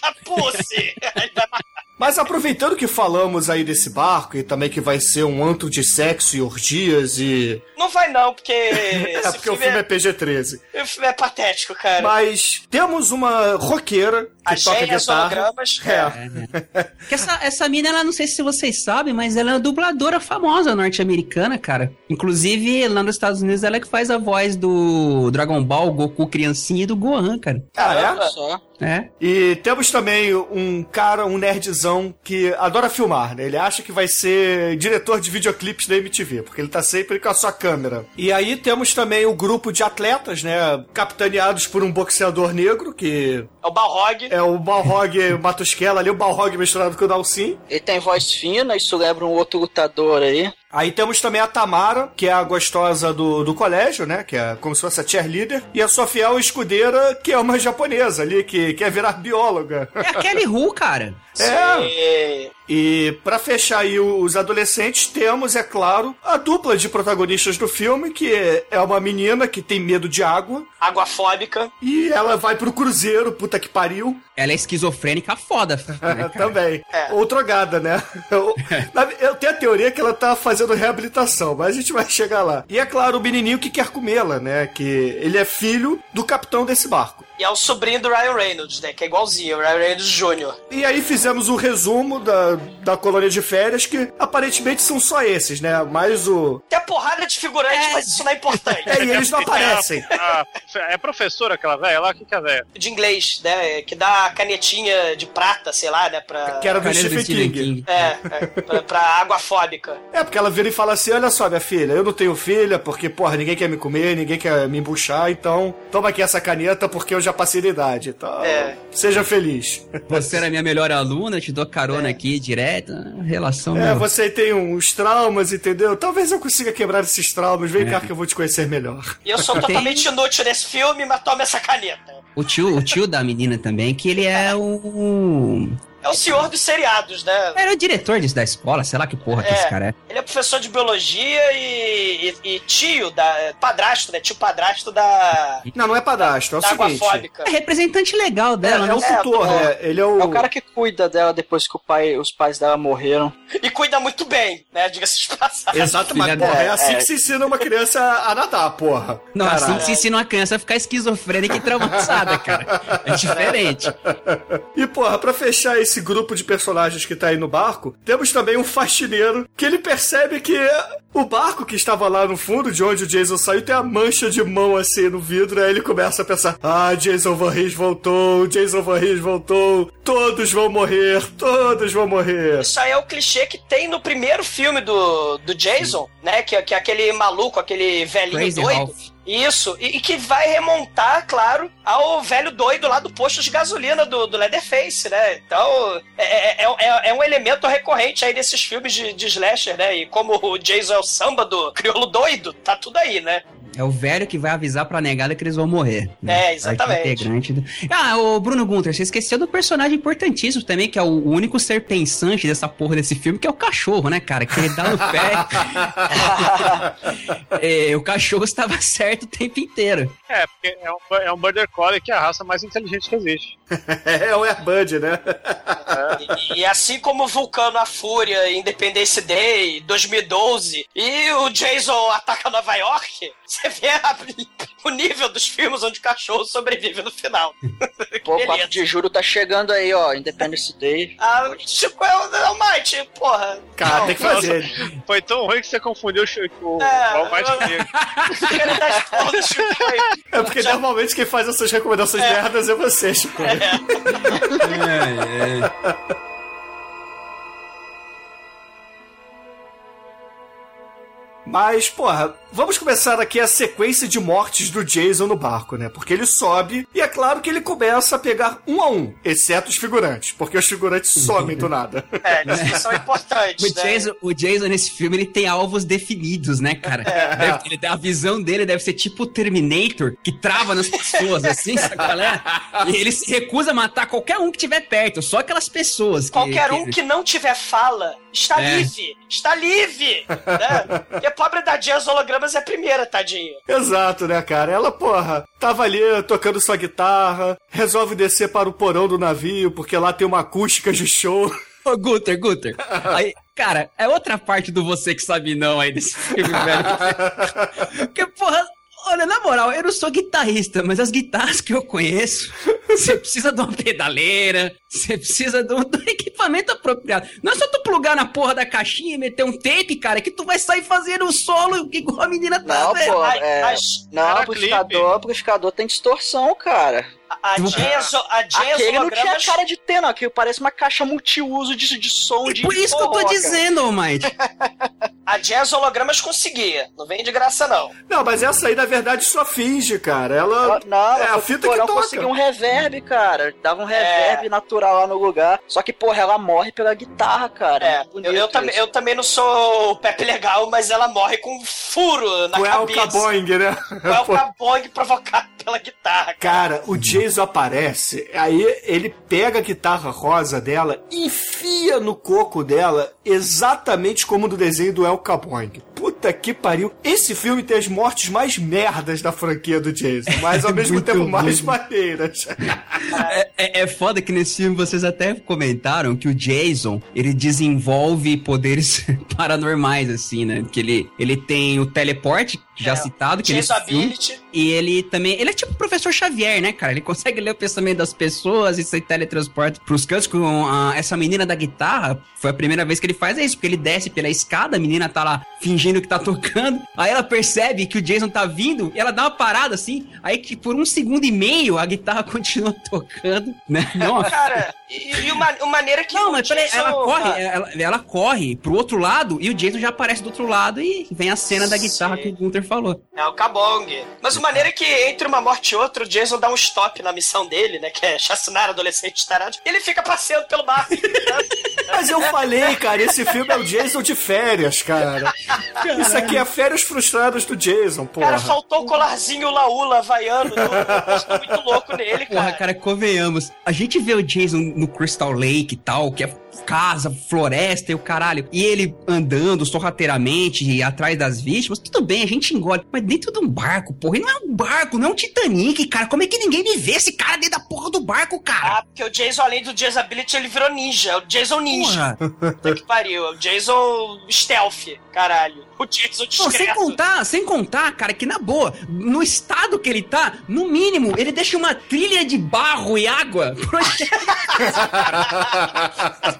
Aí vai matar. Mas aproveitando que falamos aí desse barco e também que vai ser um antro de sexo e orgias e. Não vai não, porque É esse porque o filme, é é... PG-13. o filme é patético, cara. Mas temos uma roqueira que As toca guitarra. hologramas. É. Que essa, essa mina, ela não sei se vocês sabem, mas ela é uma dubladora famosa norte-americana, cara. Inclusive, lá nos Estados Unidos, ela é que faz a voz do Dragon Ball, Goku criancinha e do Gohan, cara. Ah, é? Só. É. E temos também um cara, um nerdzão, que adora filmar, né? Ele acha que vai ser diretor de videoclipes da MTV, porque ele tá sempre com a sua câmera. E aí temos também o grupo de atletas, né? Capitaneados por um boxeador negro, que É o Balrog. é o Balrog Matusquela ali, o Balrog misturado com o Dalsin. Ele tem voz fina, isso lembra um outro lutador aí. Aí temos também a Tamara, que é a gostosa do, do colégio, né? Que é como se fosse a cheerleader. E a sua fiel escudeira, que é uma japonesa ali, que quer virar bióloga. É a Kelly Hu, cara. É. E... E pra fechar aí os adolescentes, temos, é claro, a dupla de protagonistas do filme, que é uma menina que tem medo de água. Águafóbica. E ela vai pro cruzeiro, puta que pariu. Ela é esquizofrênica foda. né? Também. É. Ou drogada, né? Eu, eu tenho a teoria que ela tá fazendo reabilitação, mas a gente vai chegar lá. E é claro, o menininho que quer comê-la, né? Que ele é filho do capitão desse barco. E é o sobrinho do Ryan Reynolds, né? Que é igualzinho, o Ryan Reynolds Jr. E aí fizemos o resumo da, da colônia de férias, que aparentemente são só esses, né? Mais o. Tem a porrada de figurante, mas isso não é importante. É, e eles não aparecem. A- a- é professora aquela velha lá? O que, que é a velha? De inglês, né? Que dá a canetinha de prata, sei lá, né? Pra... Que era do Stephen King. King. É, é pra, pra águafóbica. É, porque ela vira e fala assim: olha só, minha filha, eu não tenho filha, porque, porra, ninguém quer me comer, ninguém quer me embuchar, então toma aqui essa caneta porque eu já passei da idade. Então, É. seja feliz. Você era minha melhor aluna, te dou carona aqui direto. Relação, É, meu. você tem uns traumas, entendeu? Talvez eu consiga quebrar esses traumas. Vem É. cá que eu vou te conhecer melhor. E eu sou Tem- totalmente inútil nesse filme, mas toma essa caneta. O tio, o tio da menina também, que ele é o. É o senhor dos seriados, né? Era o diretor disso da escola, sei lá que porra que É. esse cara é. Ele é professor de biologia e, e- e tio da. padrasto, né? Tio padrasto da. Não, não é padrasto, é o seguinte. É representante legal É, dela, é o né? tutor, é. né? Ele é o. É o cara que cuida dela depois que o pai, os pais dela morreram. E cuida muito bem, né? Diga-se de passagem. Exato, mas porra, é assim é. que se ensina uma criança a nadar, porra. Não, Caralho. assim que se ensina uma criança a ficar esquizofrênica e traumatizada, cara. É diferente. E, porra, pra fechar esse grupo de personagens que tá aí no barco, temos também um faxineiro que ele percebe que o barco que estava lá no fundo, de onde o Jason saiu, tem a mancha de mão assim no vidro. Aí ele começa a pensar: Ah, Jason Voorhees voltou, Jason Voorhees voltou, todos vão morrer, todos vão morrer. Isso aí é o clichê que tem no primeiro filme do, do Jason, né? Que, que é aquele maluco, aquele velhinho Crazy doido. Ralph. Isso, e, e que vai remontar, claro, ao velho doido lá do posto de gasolina do, do Leatherface, né? Então, é, é, é- é um elemento recorrente aí desses filmes de, de slasher, né? E como o Jason é o samba do crioulo doido, tá tudo aí, né? É o velho que vai avisar pra negada que eles vão morrer. É, exatamente. Integrante do- Ah, o Bruno Gunter, você esqueceu do personagem importantíssimo também, que é o único ser pensante dessa porra desse filme, que é o cachorro, né, cara? Que ele dá no pé. É, o cachorro estava certo o tempo inteiro. É, porque é um, é um Border Collie que é a raça mais inteligente que existe. É o Airbud, né? E, e assim como Vulcano a Fúria, Independence Day, 2012 e o Jason ataca Nova York, você vê a- o nível dos filmes onde o cachorro sobrevive no final. Pô, Beleza. 4 de julho tá chegando aí, ó. Independence Day. Ah, tipo, é o All Might, porra. Cara, Não, tem que fazer. Foi tão ruim que você confundiu o, o É, Might comigo. Do Chico aí. É porque normalmente quem faz essas recomendações merdas é você, Chico. Mas, porra, vamos começar aqui a sequência de mortes do Jason no barco, né? Porque ele sobe e é claro que ele começa a pegar um a um, exceto os figurantes, porque os figurantes somem do nada. É, eles são importantes, O né? Jason, o Jason nesse filme ele tem alvos definidos, né, cara? Deve- ele- a visão dele deve ser tipo o Terminator, que trava nas pessoas, assim, sabe qual é? E ele se recusa a matar qualquer um que tiver perto, só aquelas pessoas. Que, Qualquer um que não tiver fala está É. livre. Está livre. Né? E a pobre da Jazz Hologramas é a primeira, tadinha. Exato, né, cara? Ela, porra, tava ali tocando sua guitarra, resolve descer para o porão do navio, porque lá tem uma acústica de show. Ô, Guter, Guter. Aí, cara, é outra parte do você que sabe não aí desse filme, velho. Porque, porra, olha, na moral, eu não sou guitarrista, mas as guitarras que eu conheço, você precisa de uma pedaleira, você precisa de um, de um equipamento apropriado. Não é só tu plugar na porra da caixinha e meter um tape, cara, que tu vai sair fazendo o solo igual a menina tá, Não, pô, é, não, amplificador, amplificador tem distorção, cara. A, Jazz, a Jazz Aquele não tinha cara de ter, não. Aquilo parece uma caixa multiuso de, de som de Por isso que eu tô dizendo, Almighty. A Jazz Hologramas conseguia. Não vem de graça, não. Não, mas essa aí, na verdade, só finge, cara. Ela. Não, é a o fita que toca. conseguia um reverb, cara. Dava um reverb natural lá no lugar. Só que, porra, ela morre pela guitarra, cara. É, eu, eu, também, isso. eu também não sou o Pepe Legal, mas ela morre com um furo na El cabeça. Caboing, né? Com o Cabong provocado pela guitarra, cara. Cara, o Jason aparece, aí ele pega a guitarra rosa dela enfia no coco dela, exatamente como no desenho do El Caboing. Puta que pariu. Esse filme tem as mortes mais merdas da franquia do Jason, mas ao mesmo tempo mais maneiras. É, é- é foda que nesse filme vocês até comentaram que o Jason, ele desenvolve poderes paranormais, assim, né? Que ele, ele tem o teleporte, já É, citado, que Jason nesse filme, e ele também, ele é tipo o professor Xavier, né, cara? Ele consegue ler o pensamento das pessoas e se teletransporta pros cantos com a- essa menina da guitarra. Foi a primeira vez que ele faz isso, porque ele desce pela escada, a menina tá lá fingindo que tá tocando. Aí ela percebe que o Jason tá vindo e ela dá uma parada assim. Aí que por um segundo e meio a guitarra continua tocando, né? Não, Cara, e, e uma, uma maneira que. não, mas peraí, Jason- ela corre, ela, ela corre pro outro lado e o Jason já aparece do outro lado e vem a cena da guitarra Sim. que o Gunther falou. É o Cabong. Mas uma maneira que entre uma morte e outra, o Jason dá um stop na missão dele, né? Que é chacinar adolescentes tarados. E ele fica passeando pelo bar. Mas eu falei, cara, esse filme é o Jason de férias, cara. Isso aqui é férias frustradas do Jason, porra. Cara, faltou o colarzinho laúla havaiano. Eu tô muito louco nele, Porra, cara. cara, convenhamos. A gente vê o Jason no Crystal Lake e tal, que é casa, floresta e o caralho. E ele andando sorrateiramente e atrás das vítimas, tudo bem, a gente engole. Mas dentro de um barco, porra, e não é um barco, não é um Titanic, cara. Como é que ninguém me vê esse cara dentro da porra do barco, cara? Ah, porque o Jason, além do Jason Ability, ele virou ninja. É o Jason Ninja. Puta que pariu. É o Jason Stealth, caralho. O Jason Não, sem discreto. contar, sem contar, cara, que na boa, no estado que ele tá, no mínimo, ele deixa uma trilha de barro e água.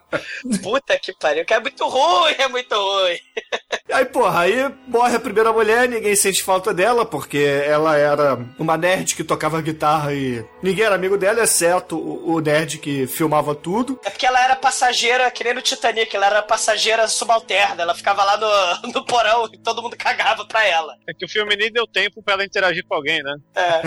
Puta que pariu. Que é muito ruim, é muito ruim. Aí, porra, aí morre a primeira mulher, ninguém sente falta dela, porque ela era uma nerd que tocava guitarra e ninguém era amigo dela, exceto o, o nerd que filmava tudo. É porque ela era passageira, que nem no Titanic, ela era passageira subalterna. Ela ficava lá no, no porão e todo mundo cagava pra ela. É que o filme nem deu tempo pra ela interagir com alguém, né? É.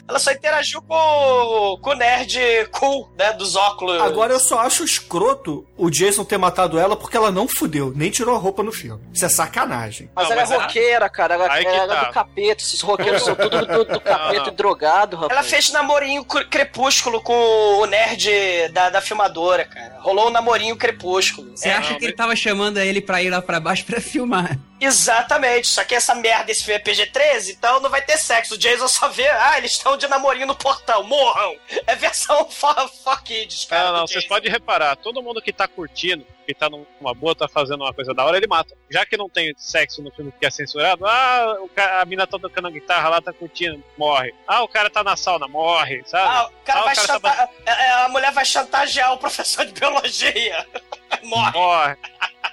Ela só interagiu com, com o nerd cool, né? Dos óculos. Agora eu só acho escroto o Jason ter matado ela porque ela não fudeu, nem tirou a roupa no filme. Isso é sacanagem. Mas Não, ela mas é ela- roqueira, cara. Ela, ela é tá. do capeta. Esses roqueiros são tudo do, do capeta e drogado, rapaz. Ela fez namorinho cre- crepúsculo com o nerd da, da filmadora, cara. Rolou um namorinho crepúsculo. Você É, acha não, que ele tava chamando ele pra ir lá pra baixo pra filmar? Exatamente, só que essa merda, esse filme é PG-13, então não vai ter sexo. O Jason só vê, ah, eles estão de namorinho no portão, morram. É versão for, for kids, cara. Não, não, vocês podem reparar, todo mundo que tá curtindo, que tá numa boa, tá fazendo uma coisa da hora, ele mata. Já que não tem sexo no filme que é censurado, ah, o ca- a mina tá tocando a guitarra lá, tá curtindo, morre. Ah, o cara tá na sauna, morre, sabe? Ah, o cara Ah, o vai cara tá chantar... é, é, A mulher vai chantagear o professor de biologia. Morre. Morre.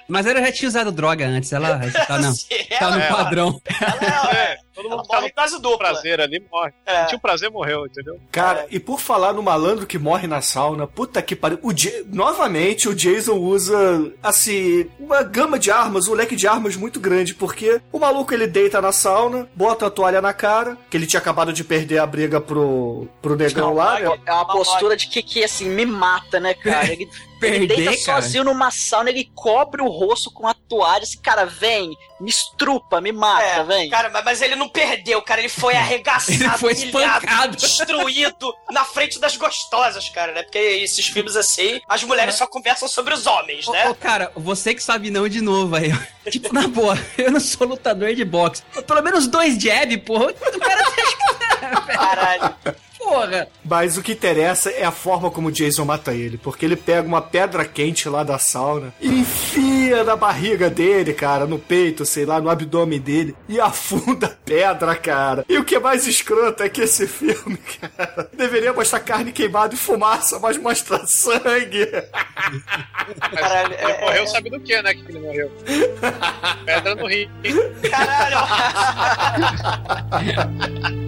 Mas ela já tinha usado droga antes, ela tá, não, Sim, tá no ela- padrão. ela- É, Todo Ela mundo tá no em dose dupla. prazer ali morre. É. Tinha o prazer, morreu, entendeu? Cara, e por falar no malandro que morre na sauna, puta que pariu. O Novamente, o Jason usa, assim, uma gama de armas, um leque de armas muito grande, porque o maluco ele deita na sauna, bota a toalha na cara, que ele tinha acabado de perder a briga pro, pro negão lá, né? É uma postura de que, que assim, me mata, né, cara? Ele, ele Perder, deita cara. sozinho numa sauna, ele cobre o rosto com a toalha, assim, cara, vem, me estrupa, me mata, É, vem. cara, mas- ele não perdeu, cara. Ele foi arregaçado, Ele foi humilhado, espancado. destruído na frente das gostosas, cara, né? Porque esses filmes assim, as mulheres só conversam sobre os homens, Ô, né? ô, cara, você que sabe não de novo aí. Tipo, na boa, eu não sou lutador de boxe. Pelo menos dois jab, porra. O cara Caralho. Porra. Mas o que interessa é a forma como o Jason mata ele, porque ele pega uma pedra quente lá da sauna e enfia na barriga dele, cara, no peito, sei lá, no abdômen dele, e afunda a pedra, cara. E o que é mais escroto é que esse filme, cara, deveria mostrar carne queimada e fumaça, mas mostra sangue. Caralho, ele é- morreu sabe do que, né? Que ele morreu. Pedra no rim. Caralho.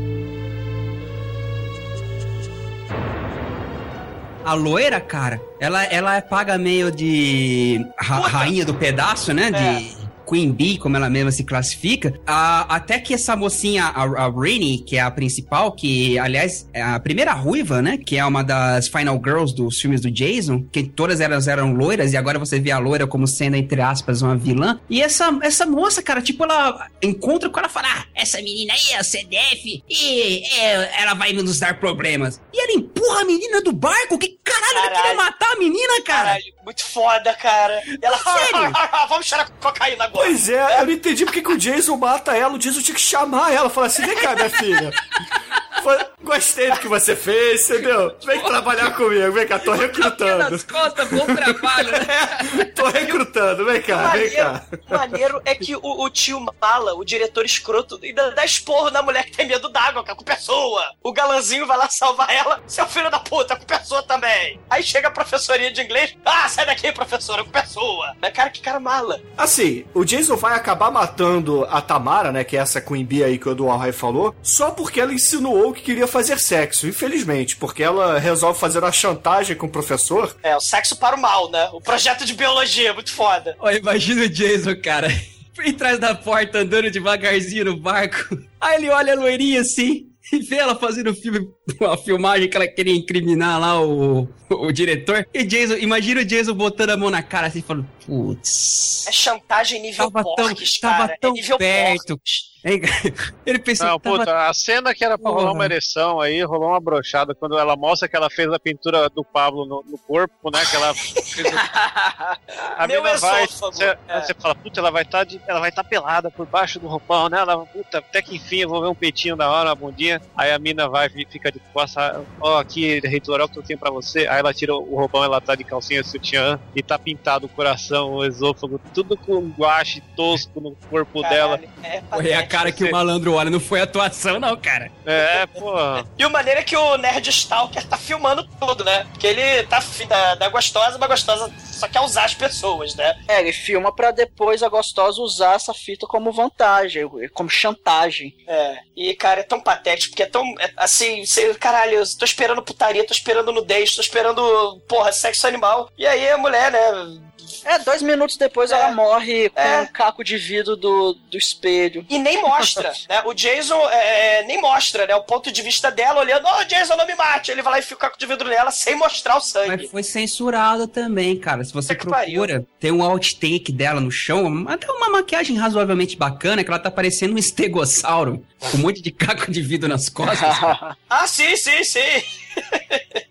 A loira, cara, ela, ela é paga meio de ra- Puta. rainha do pedaço, né? De Queen Bee, como ela mesma se classifica. A- até que essa mocinha, a, a Rainey, que é a principal, que, aliás, é a primeira ruiva, né? Que é uma das Final Girls dos filmes do Jason, que todas elas eram loiras, e agora você vê a loira como sendo, entre aspas, uma vilã. E essa, essa moça, cara, tipo, ela encontra com ela e fala: Ah, essa menina aí é o CDF e é, ela vai nos dar problemas. E ela empurra a menina do barco? Que caralho, ela Caralho. queria matar a menina, cara? Caralho, muito foda, cara. E ela Sério? Vamos cheirar cocaína agora. Pois é, eu não entendi porque que o Jason mata ela. O Jason tinha que chamar ela. Falar assim: vem cá, minha filha. Foi- Gostei do que você fez, entendeu? Vem trabalhar comigo. Vem cá, tô recrutando. nas costas, bom trabalho, né? Tô recrutando, vem cá, vem maneiro, cá. maneiro é que o, o tio Mala, o diretor escroto, ainda dá esporro na mulher que tem medo d'água, que é com pessoa. O galanzinho vai lá salvar ela, seu filho da puta, com pessoa também. Aí chega a professorinha de inglês, ah, sai daqui, professora, com pessoa. Mas, cara, que cara mala. Assim, o Jason vai acabar matando a Tamara, né? Que é essa Queen Bee aí que o Eduardo falou, só porque ela insinuou que queria fazer sexo, infelizmente. Porque ela resolve fazer uma chantagem com o professor. É, o sexo para o mal, né? O projeto de biologia, muito foda. Olha, imagina o Jason, cara. Por trás da porta, andando devagarzinho no barco. Aí ele olha a loirinha assim e vê ela fazendo filme, uma filmagem que ela queria incriminar lá o, o diretor. E Jason, imagina o Jason botando a mão na cara assim, falando: Putz. É chantagem nível Tava tão- porques, tava cara. tão é nível perto. porques. Ele pensou: Não, tava puta, a cena que era pra rolar Porra. uma ereção aí, rolou uma brochada quando ela mostra que ela fez a pintura do Pablo no, no corpo, né? Que ela fez o- A Meu mina vai, você, é. você fala, puta, ela vai estar ela vai tá pelada por baixo do roupão, né? Ela, puta, até que enfim eu vou ver um peitinho da hora, uma bundinha. Aí a mina vai e fica de costas, ó, aqui, reitor, olha o que eu tenho pra você. Aí ela tira o roupão, ela tá de calcinha sutiã e tá pintado o coração, o esôfago, tudo com guache tosco no corpo dela. Caralho, é Pô, é a cara que o malandro olha, não foi atuação, não, cara. É, porra. E o maneiro é que o Nerd Stalker tá filmando tudo, né? Porque ele tá afim da, da gostosa, mas a gostosa só quer usar as pessoas, né? É, ele filma pra depois a gostosa usar essa fita como vantagem, como chantagem. É. E, cara, é tão patético, porque é tão. é, assim, você, caralho, eu tô esperando putaria, tô esperando nudez, tô esperando, porra, sexo animal. E aí a mulher, né? É, dois minutos depois É. ela morre com É. um caco de vidro do, do espelho. E nem mostra, né? O Jason é, nem mostra, né? O ponto de vista dela olhando, ô Jason, não me mate. Ele vai lá e fica o caco de vidro nela sem mostrar o sangue. Mas foi censurado também, cara. Se você procura, tem um outtake dela no chão, até uma maquiagem razoavelmente bacana, que ela tá parecendo um estegossauro, com um monte de caco de vidro nas costas. Ah, sim, sim, sim.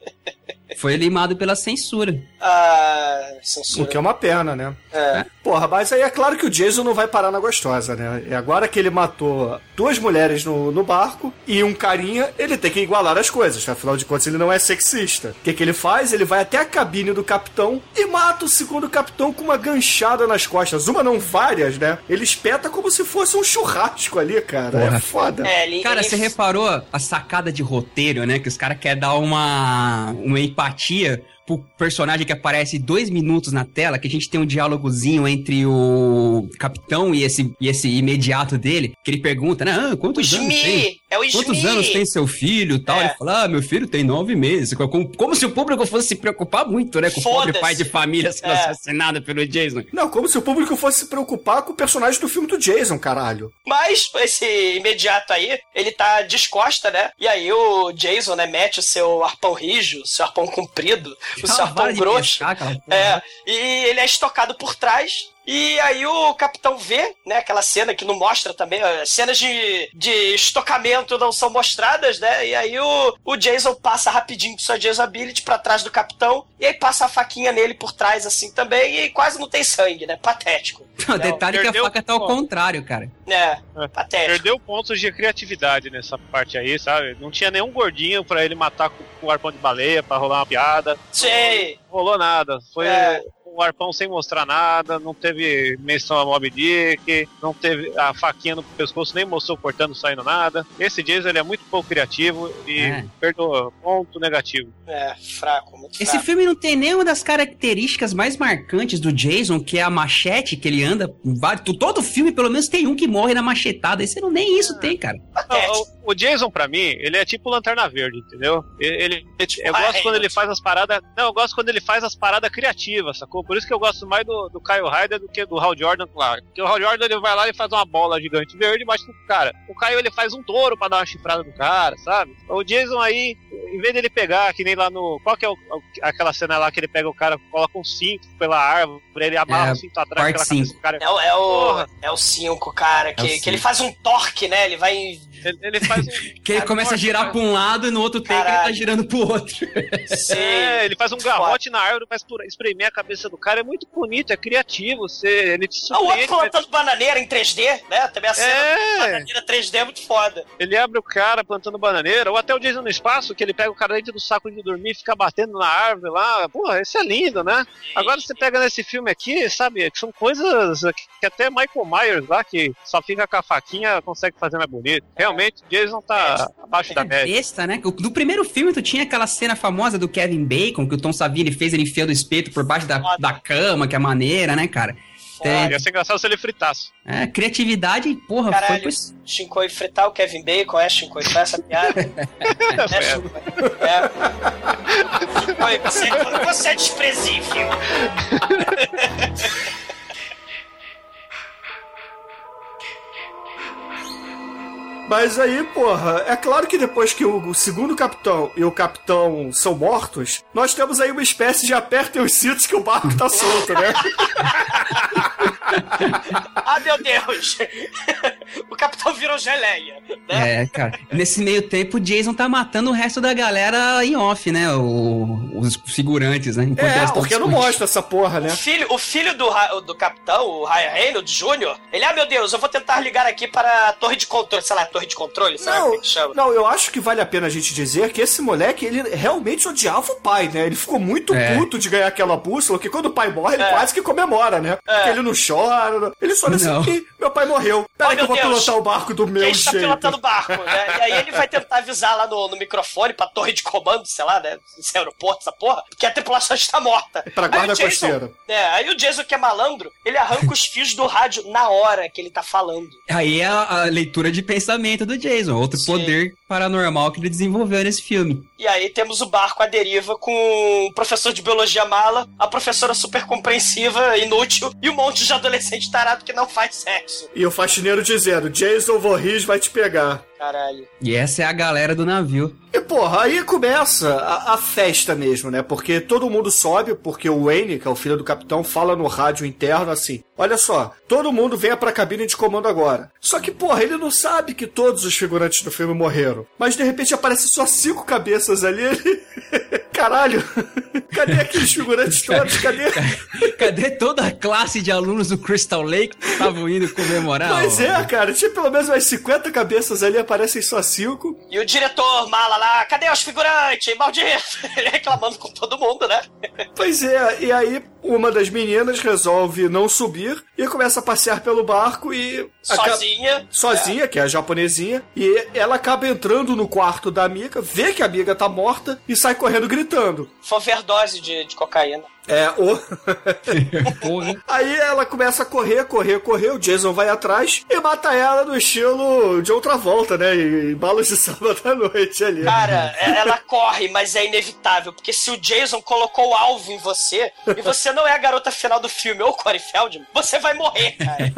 Foi limado pela censura. Ah, O censura. que é uma pena, né? É. Porra, mas aí é claro que o Jason não vai parar na gostosa, né? E agora que ele matou duas mulheres no, no barco e um carinha, ele tem que igualar as coisas. Afinal de contas, ele não é sexista. O que, que ele faz? Ele vai até a cabine do capitão e mata o segundo capitão com uma ganchada nas costas. Uma, não várias, né? Ele espeta como se fosse um churrasco ali, cara. É Porra. foda. É, ele, Cara, ele- você reparou a sacada de roteiro, né? Que os caras querem dar uma, uma empatia empatia pro personagem que aparece dois minutos na tela, que a gente tem um diálogozinho entre o capitão e esse, e esse imediato dele, que ele pergunta, né? Ah, quantos O anos Smee, tem? é o Quantos Smee. anos tem seu filho e tal? É. Ele fala, ah, meu filho tem nove meses. Como, como se o público fosse se preocupar muito, né? Com o pobre pai de família sendo É. assassinado pelo Jason. Não, como se o público fosse se preocupar com o personagem do filme do Jason, caralho. Mas esse imediato aí, ele tá descosta, né? E aí o Jason, né, mete o seu arpão rijo, o seu arpão comprido, o de grosso. pescar. É, e ele é estocado por trás. E aí o capitão vê, né, aquela cena que não mostra também, cenas de, de estocamento não são mostradas, né? E aí o, o Jason passa rapidinho com sua Jason Ability pra trás do capitão, e aí passa a faquinha nele por trás assim também, e quase não tem sangue, né? Patético. O detalhe é que a faca tá ao contrário, cara. É, patético. Perdeu pontos de criatividade nessa parte aí, sabe? Não tinha nenhum gordinho pra ele matar com, com arpão de baleia, pra rolar uma piada. Sei. Não rolou nada. Foi É. um arpão sem mostrar nada, não teve menção a Mob Dick, não teve a faquinha no pescoço, nem mostrou cortando, saindo nada. Esse Jason ele é muito pouco criativo e É. perdeu ponto negativo. É, fraco, muito Esse fraco. filme não tem nenhuma das características mais marcantes do Jason, que é a machete que ele anda. em vários- Todo filme, pelo menos, tem um que morre na machetada. Esse não nem isso tem, cara. Não, o, Jason, pra mim, ele é tipo Lanterna Verde, entendeu? Ele, ele- eu Ryan gosto quando ele faz as paradas. Não, eu gosto quando ele faz as paradas criativas, sacou? Por isso que eu gosto mais do, do Kyle Ryder do que do Hal Jordan, claro. Porque o Hal Jordan ele vai lá e faz uma bola gigante verde e bate no cara. O Kyle ele faz um touro pra dar uma chifrada no cara, sabe? O Jason aí, em vez dele pegar, que nem lá no. Qual que é o- aquela cena lá que ele pega o cara, coloca um cinto pela árvore, ele amarra É, o cinto atrás parte cabeça do cara. É, o- é o é o 5, cara, que, É o que ele faz um torque, né? Ele vai. Ele, ele faz um. Que ele começa a girar pra um lado e no outro take ele tá girando pro outro. Sim. É, ele faz um garrote na árvore pra espura- espremer a cabeça do cara. É muito bonito, é criativo. Você, ele te Ah, o outro surpreende. plantando bananeira em 3D, né? Também a cena É. de bananeira 3D é muito foda. Ele abre o cara plantando bananeira, ou até o Jason no espaço, que ele pega o cara dentro do saco de dormir e fica batendo na árvore lá. Porra, isso é lindo, né? Agora você pega nesse filme aqui, sabe, que são coisas que até Michael Myers lá, que só fica com a faquinha, consegue fazer mais bonito. Realmente, Jason tá abaixo da média. Besta, né? No primeiro filme, tu tinha aquela cena famosa do Kevin Bacon, que o Tom Savini fez ele enfiando o espeto por baixo da, da cama, que é maneira, né, cara? É, Ia ser engraçado se ele fritasse. é, criatividade, porra, foi Caralho, por... Shinkoi fritar o Kevin Bacon, é Shinkoi, foi essa piada? é, Shinkoi. É. Shinkoi, você, você é desprezível. Mas aí, porra, é claro que depois que o, segundo capitão e o capitão são mortos, nós temos aí uma espécie de apertem os cintos que o barco tá solto, né? Ah, meu Deus! o capitão virou geleia, né? É, cara. Nesse meio tempo, o Jason tá matando o resto da galera em off, né? O- os figurantes, né? Enquanto É, porque não mostra essa porra, né? O filho, o filho do, do capitão, o Ryan Reynolds Jr., ele, ah, meu Deus, eu vou tentar ligar aqui para a torre de controle, sei lá, torre de controle, sei lá como é Não, que chama. não, eu acho que vale a pena a gente dizer que esse moleque, ele realmente odiava o pai, né? Ele ficou muito É. puto de ganhar aquela bússola, que quando o pai morre, ele É. quase que comemora, né? Porque ele não chora, ele só assim, Não. "Ih, meu pai morreu. Pera Oh, que eu vou Deus. pilotar o barco do meu Quem está jeito. pilotando o barco, né? E aí ele vai tentar avisar lá no, no microfone pra torre de comando, sei lá, né? Esse aeroporto, essa porra, que a tripulação está morta. Pra guarda Jason- costeira. É, aí o Jason, que é malandro, ele arranca os fios do rádio na hora que ele tá falando. Aí é a, a leitura de pensamento do Jason, outro Sim. poder paranormal que ele desenvolveu nesse filme. E aí temos o barco à deriva com o professor de biologia mala, a professora super compreensiva, inútil, e um monte de adolescente tarado que não faz sexo. E o faxineiro dizendo, Jason Voorhees vai te pegar. Caralho. E essa é a galera do navio. E, porra, aí começa a, a festa mesmo, né? Porque todo mundo sobe, porque o Wayne, que é o filho do capitão, fala no rádio interno assim: Olha só, todo mundo venha pra cabine de comando agora. Só que, porra, ele não sabe que todos os figurantes do filme morreram. Mas de repente aparecem só cinco cabeças ali. Ele... Caralho, cadê aqueles figurantes todos? Cadê? Cadê toda a classe de alunos do Crystal Lake que estavam indo comemorar? Pois é, cara, tinha pelo menos umas 50 cabeças ali, aparecem só cinco. E o diretor mala lá, cadê os figurantes? Maldito! Ele reclamando com todo mundo, né? Pois é, e aí uma das meninas resolve não subir e começa a passear pelo barco e. Sozinha. Sozinha, que é a japonesinha, e ela acaba entrando no quarto da amiga, vê que a amiga tá morta e sai correndo gritando. Foi overdose de, de cocaína. É, o... Aí ela começa a correr, correr, correr, o Jason vai atrás e mata ela no estilo de outra volta, né? Em balas de sábado à noite ali. Cara, é- ela corre, mas é inevitável, porque se o Jason colocou o alvo em você, e você não é a garota final do filme, ou o Corey Feldman, você vai morrer, cara.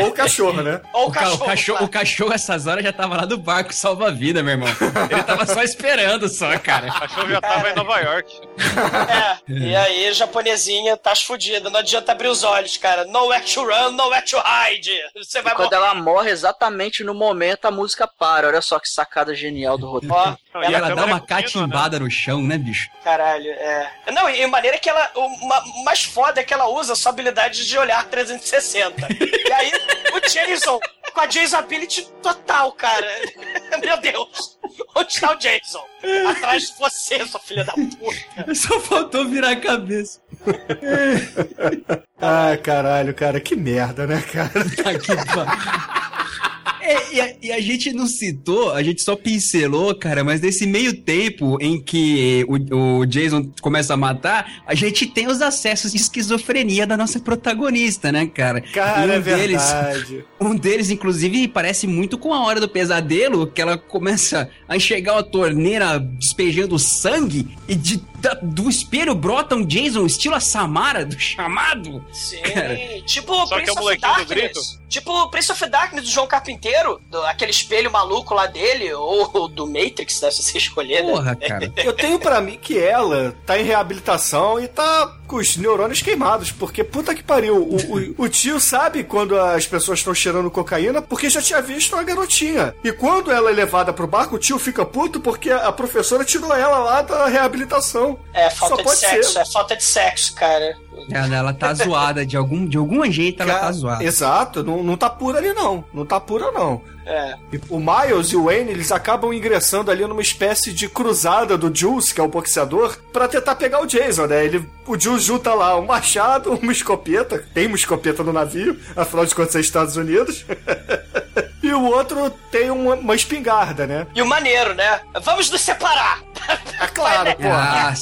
Ou o cachorro, né? Ou O, ca- o cachorro, o cachorro, essas horas, já tava lá do barco salva-vida, meu irmão. Ele tava só esperando, só, cara. O cachorro já tava em Nova York. É, e aí, japonesinha, tá fudida. Não adianta abrir os olhos, cara. Nowhere to run, nowhere to hide. Você vai Quando morrer. ela morre, exatamente no momento, a música para. Olha só que sacada genial do roteiro. Ó, E ela dá câmera uma contínua, catimbada no chão, né, bicho? Caralho, é. Não, e maneira que ela. O ma- mais foda é que ela usa a sua habilidade de olhar 360. e aí, o Jason, com a Jason Ability total, cara. Meu Deus. Onde está o Jason? Atrás de você, sua filha da puta. Só faltou virar a cabeça. Ai, caralho, cara, que merda, né, cara? Tá que e, a, e a gente não citou, a gente só pincelou, cara, mas nesse meio tempo em que o, o Jason começa a matar, a gente tem os acessos de esquizofrenia da nossa protagonista, né, cara? Cara, E é verdade. Um deles, inclusive, parece muito com a hora do pesadelo, que ela começa a enxergar uma torneira despejando sangue e de, da- do espelho brota um Jason estilo a Samara do chamado. Sim, Cara. tipo Só que Prince é o molequinho do Darkness. Tipo Prince of Darkness do João Carpinteiro, do- aquele espelho maluco lá dele, ou do Matrix, né, se você escolher, né? Porra, cara. Eu tenho pra mim que ela tá em reabilitação e tá com os neurônios queimados, porque puta que pariu. O, o- o tio sabe quando as pessoas estão cheirando cocaína, porque já tinha visto a garotinha. E quando ela é levada pro barco, o tio fica puto porque a professora tirou ela lá da reabilitação. É, Só falta de pode sexo, ser. é falta de sexo, cara. Ela, ela tá zoada, de algum, de algum jeito ela tá zoada. Exato, não, não tá pura ali não. Não tá pura não. É. E O Miles e o Wayne, eles acabam ingressando ali numa espécie de cruzada do Jules, que é o boxeador, pra tentar pegar o Jason, né? Ele, o Jules junta lá um machado, uma escopeta, tem uma escopeta no navio, afinal de contas é Estados Unidos. e o outro tem uma, uma espingarda, né? E o maneiro, né? Vamos nos separar! É claro, pô. Ah,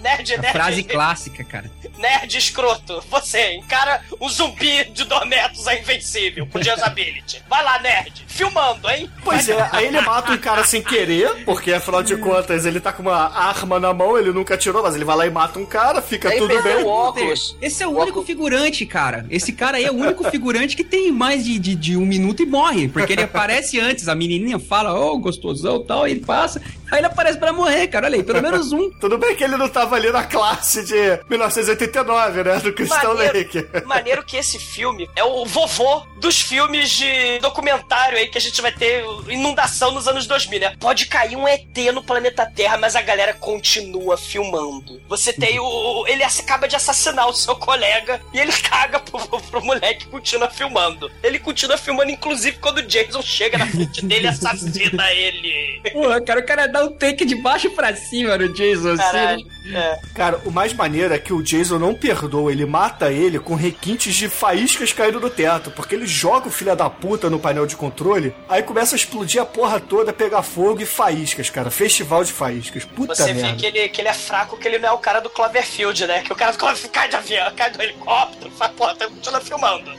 Nerd, a nerd. frase clássica, cara. Nerd escroto, você encara um zumbi de dois metros é invencível, com usability. Vai lá, nerd. Filmando, hein? Pois é, aí ele mata um cara sem querer, porque afinal de contas ele tá com uma arma na mão, ele nunca atirou, mas ele vai lá e mata um cara, fica Aí tudo bem. o óculos. Esse é o único figurante, cara. Esse cara aí é o único figurante que tem mais de, de, de um minuto e morre. Porque ele aparece antes, a menininha fala, ô, gostosão e tal, e ele passa. Aí ele aparece pra morrer, cara. Olha aí, pelo menos um. Tudo bem que ele não tava ali na classe de 1989, né? Do Maneiro, Lake. maneiro que esse filme é o vovô dos filmes de documentário aí que a gente vai ter inundação nos anos 2000, né? Pode cair um ET no planeta Terra, mas a galera continua filmando. Você tem o. Ele acaba de assassinar o seu colega e ele caga pro, pro, pro moleque e continua filmando. Ele continua filmando, inclusive, quando o Jason chega na frente dele e assassina ele. Porra, cara, o cara dá um take de baixo pra cima no Jason, assim. É. Cara, o mais maneiro é que o Jason não perdoa, ele mata ele com requintes de faíscas caindo do teto, porque ele joga o filho da puta no painel de controle, aí começa a explodir a porra toda, pegar fogo e faíscas, cara. Festival de faíscas. Puta Você merda. vê que ele, que ele é fraco, que ele não é o cara do Cloverfield, né? Que o cara do Cloverfield cai de avião, cai do helicóptero, faz, porra, tá continua filmando.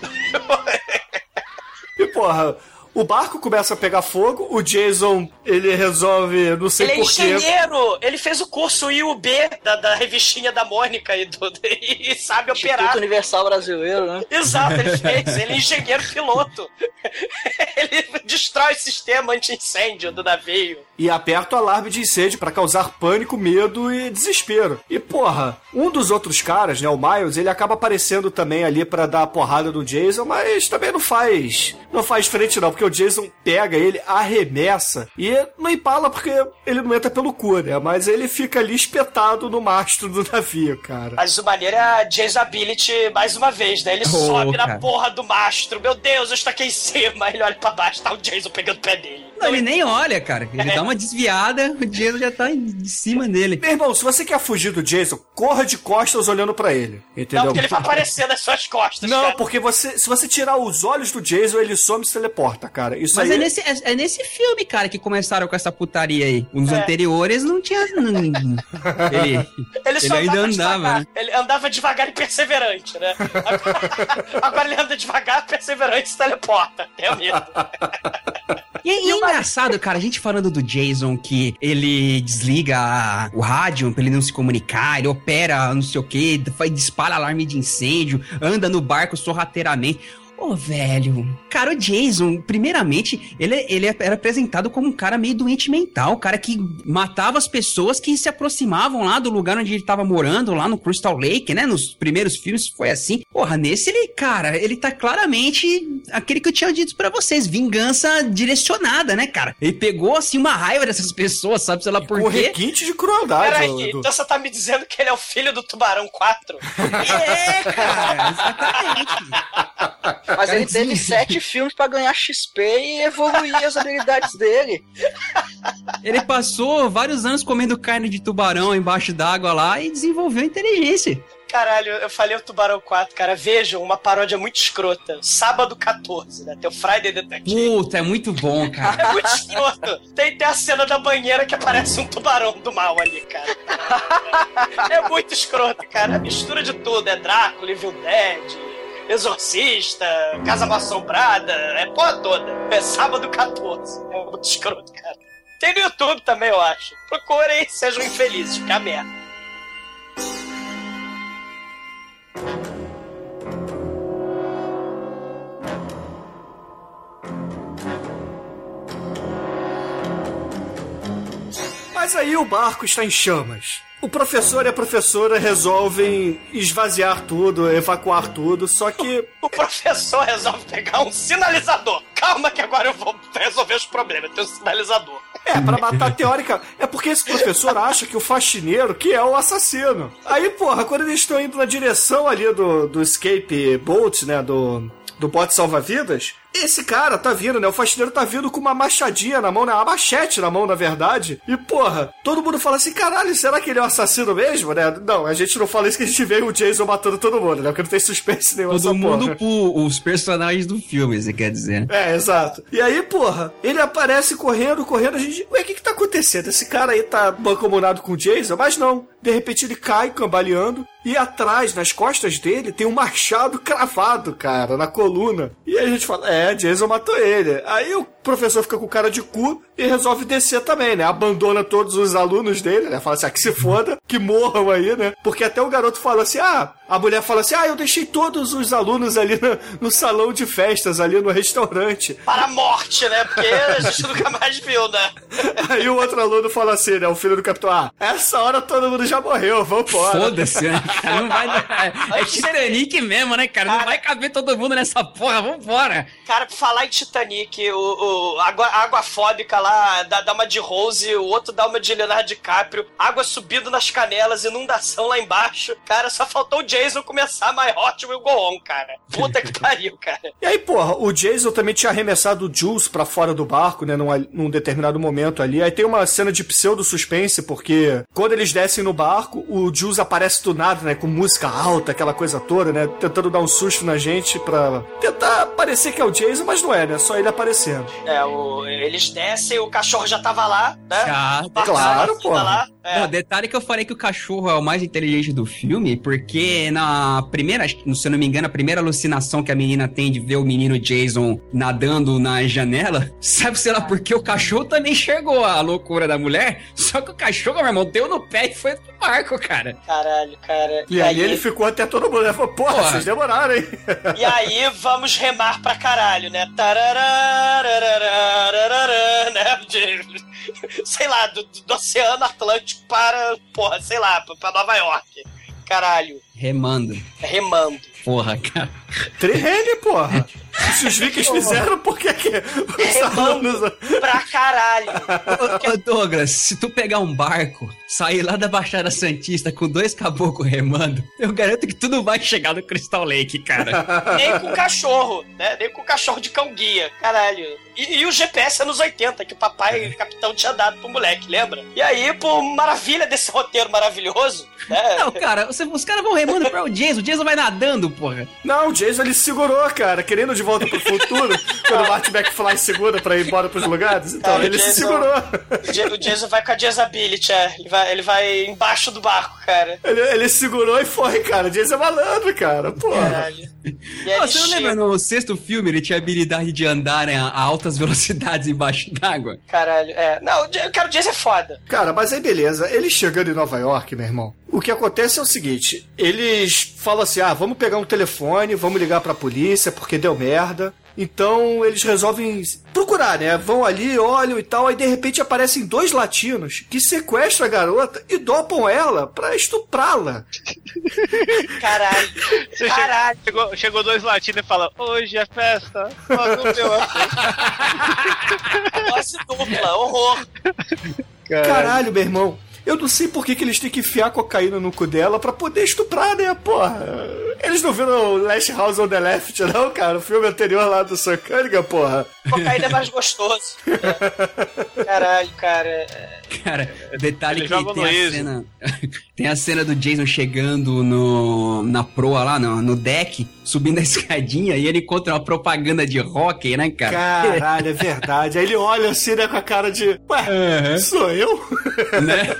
E porra, o barco começa a pegar fogo, o Jason, ele resolve, não sei ele é porquê. engenheiro! Ele fez o curso IUB da, da revistinha da Mônica e, do, e sabe Instituto operar. Universal Brasileiro, né? Exato, ele fez. Ele é engenheiro piloto. ele destrói o sistema anti-incêndio do navio. e aperta o alarme de incêndio pra causar pânico, medo e desespero. E porra, um dos outros caras, né, o Miles, ele acaba aparecendo também ali pra dar a porrada no Jason, mas também não faz, não faz frente não, porque o Jason pega ele, arremessa e não empala porque ele não entra pelo cu, né? Mas ele fica ali espetado no mastro do navio, cara. Mas o maneiro é a Jason Ability mais uma vez, né? Ele sobe na cara. porra do mastro. Meu Deus, eu estou aqui em cima. Ele olha pra baixo, tá o Jason pegando o pé dele. Não, ele nem olha, cara. Ele É. dá uma desviada, o Jason já tá em cima dele. Meu irmão, se você quer fugir do Jason, corra de costas olhando pra ele. Entendeu? Não, porque ele vai aparecer nas suas costas, Não, cara. porque você, se você tirar os olhos do Jason, ele some e se teleporta, cara. Isso Mas aí é nesse, é, é nesse filme, cara, que começaram com essa putaria aí. Nos É. anteriores não tinha. não- ele, Ele só ele ainda andava né? Ele andava devagar e perseverante, né? Agora, agora ele anda devagar, perseverante e se teleporta. Tenho medo. E, e é engraçado, cara, a gente falando do Jason que ele desliga o rádio pra ele não se comunicar, ele opera não sei o que, dispara alarme de incêndio, anda no barco sorrateiramente. Ô, velho. Cara, o Jason, primeiramente, ele, ele era apresentado como um cara meio doente mental, cara que matava as pessoas que se aproximavam lá do lugar onde ele tava morando, lá no Crystal Lake, né? Nos primeiros filmes foi assim. Porra, nesse ele, cara, ele tá claramente aquele que eu tinha dito pra vocês, vingança direcionada, né, cara? Ele pegou, assim, uma raiva dessas pessoas, sabe, sei lá por quê. requinte de crueldade. Peraí, Edu. então você tá me dizendo que ele é o filho do Tubarão 4? É, cara, exatamente. Mas ele teve sete filmes pra ganhar XP e evoluir as habilidades dele. Ele passou vários anos comendo carne de tubarão embaixo d'água lá e desenvolveu inteligência. Caralho, eu falei o Tubarão 4, cara. Vejam, uma paródia muito escrota. Sábado 14, né? Tem o Friday Detective. Puta, é muito bom, cara. É muito escroto. Tem, tem a cena da banheira que aparece um tubarão do mal ali, cara. É muito escroto, cara. É mistura de tudo. É Drácula, Evil Dead, Exorcista, Casa Assombrada, é porra toda. É sábado 14. É muito escroto, cara. Tem no YouTube também, eu acho. Procurem, sejam infelizes, que é a merda. Mas aí o barco está em chamas. O professor e a professora resolvem esvaziar tudo, evacuar tudo, só que. O professor resolve pegar um sinalizador. Calma que agora eu vou resolver os problemas. Tem um sinalizador. É, pra matar teórica. É porque esse professor acha que o faxineiro que é o assassino. Aí, porra, quando eles estão indo na direção ali do, do escape boat, né? Do, do bote salva-vidas, esse cara tá vindo, né? O faxineiro tá vindo com uma machadinha na mão, né? Uma machete na mão, na verdade. E, porra, todo mundo fala assim: caralho, será que ele é o assassino mesmo, né? Não, a gente não fala isso que a gente vê o Jason matando todo mundo, né? Porque não tem suspense nenhum Todo mundo pu- os personagens do filme, você quer dizer. É, exato. E aí, porra, ele aparece correndo, correndo, a gente. Ué, o que que tá acontecendo? Esse cara aí tá mancomunado com o Jason? Mas não. De repente ele cai cambaleando. E atrás, nas costas dele, tem um machado cravado, cara, na coluna. E aí a gente fala, é, Jason matou ele. Aí o professor fica com cara de cu e resolve descer também, né? Abandona todos os alunos dele, né? Fala assim, ah, que se foda, que morram aí, né? Porque até o garoto fala assim, ah, a mulher fala assim, ah, eu deixei todos os alunos ali no, no salão de festas, ali no restaurante. Para a morte, né? Porque a gente nunca mais viu, né? Aí o outro aluno fala assim, né? O filho do capitão, ah, essa hora todo mundo já morreu, vambora. Foda-se, né, cara? Não vai dar. É Titanic mesmo, né, cara? Não vai caber todo mundo nessa porra, vambora. Cara, pra falar em Titanic, o, o água, água fóbica lá dá, dá uma de Rose, o outro dá uma de Leonardo DiCaprio, água subindo nas canelas, inundação lá embaixo. Cara, só faltou o Jason começar My Hot Will Go On, cara. Puta que pariu, cara. E aí, porra, o Jason também tinha arremessado o Jules pra fora do barco, né, num, num determinado momento ali. Aí tem uma cena de pseudo-suspense, porque quando eles descem no barco, o Jules aparece do nada, né, com música alta, aquela coisa toda, né, tentando dar um susto na gente pra tentar parecer que é o Jason, mas não é, né, só ele aparecendo. É, o, eles descem, o cachorro já tava lá, né? Já, claro, pô. tava lá. É. Não, detalhe que eu falei que o cachorro é o mais inteligente do filme, porque uhum. na primeira, se eu não me engano, a primeira alucinação que a menina tem de ver o menino Jason nadando na janela, sabe, sei lá, ah. porque o cachorro também chegou à loucura da mulher, só que o cachorro, meu irmão, deu no pé e foi pro barco, cara. Caralho, cara. E, e aí, aí, ele ficou até todo mundo, né? Falou, porra, porra, vocês demoraram, hein? E aí vamos remar pra caralho, né? Tarará, né? Sei lá, do, do Oceano Atlântico para, porra, sei lá, pra Nova York. Caralho, Remando. remando. Porra, cara. Trirene, porra. Se os vikings fizeram, por que que os alunos... Pra caralho. Ô, ô, Douglas, se tu pegar um barco, sair lá da Baixada Santista com dois caboclos remando, eu garanto que tu não vai chegar no Crystal Lake, cara. Nem com o cachorro, né? Nem com o cachorro de cão guia. Caralho. E, e o GPS anos 80, que o papai o capitão tinha dado pro moleque, lembra? E aí, por maravilha desse roteiro maravilhoso, né? Não, cara, você- os caras vão remando pra o Jason. O Jason vai nadando, porra. Não, o Jason ele segurou, cara, querendo de volta pro futuro, quando o Martin McFly segura pra ir embora pros lugares. Então, Cara, ele se Jason- segurou. O Ja- O Jason vai com a Disability, é. Ele vai, ele vai embaixo do barco, cara. Ele, ele segurou e foi, cara. O Jason é malandro, cara. Porra. Caralho. Ele você não lembra no sexto filme ele tinha a habilidade de andar né, a altas velocidades embaixo d'água? Caralho, é. Não, cara, o Jason é foda. Cara, mas aí beleza, ele chegando em Nova York, meu irmão, o que acontece é o seguinte, eles falam assim, ah, vamos pegar um telefone, vamos ligar pra polícia, porque deu merda. Então eles resolvem procurar, né? Vão ali, olham e tal, aí de repente aparecem dois latinos que sequestram a garota e dopam ela pra estuprá-la. Caralho. Você Caralho. Chegou, chegou dois latinos e fala: Hoje é festa. Dose dupla, horror. Caralho, meu irmão. Eu não sei por que, que eles têm que enfiar cocaína no cu dela pra poder estuprar, né, porra? Eles não viram Last House on the Left, não, cara? O filme anterior lá do Sam Cunningham, porra. Cocaína é mais gostoso. É. Caralho, cara. Cara, detalhe Ele que tem a cena. tem a cena do Jason chegando no, na proa lá, no, no deck, subindo a escadinha, e ele encontra uma propaganda de hockey, né, cara? Caralho, é verdade. Aí ele olha assim, né, com a cara de. Ué, sou eu? né?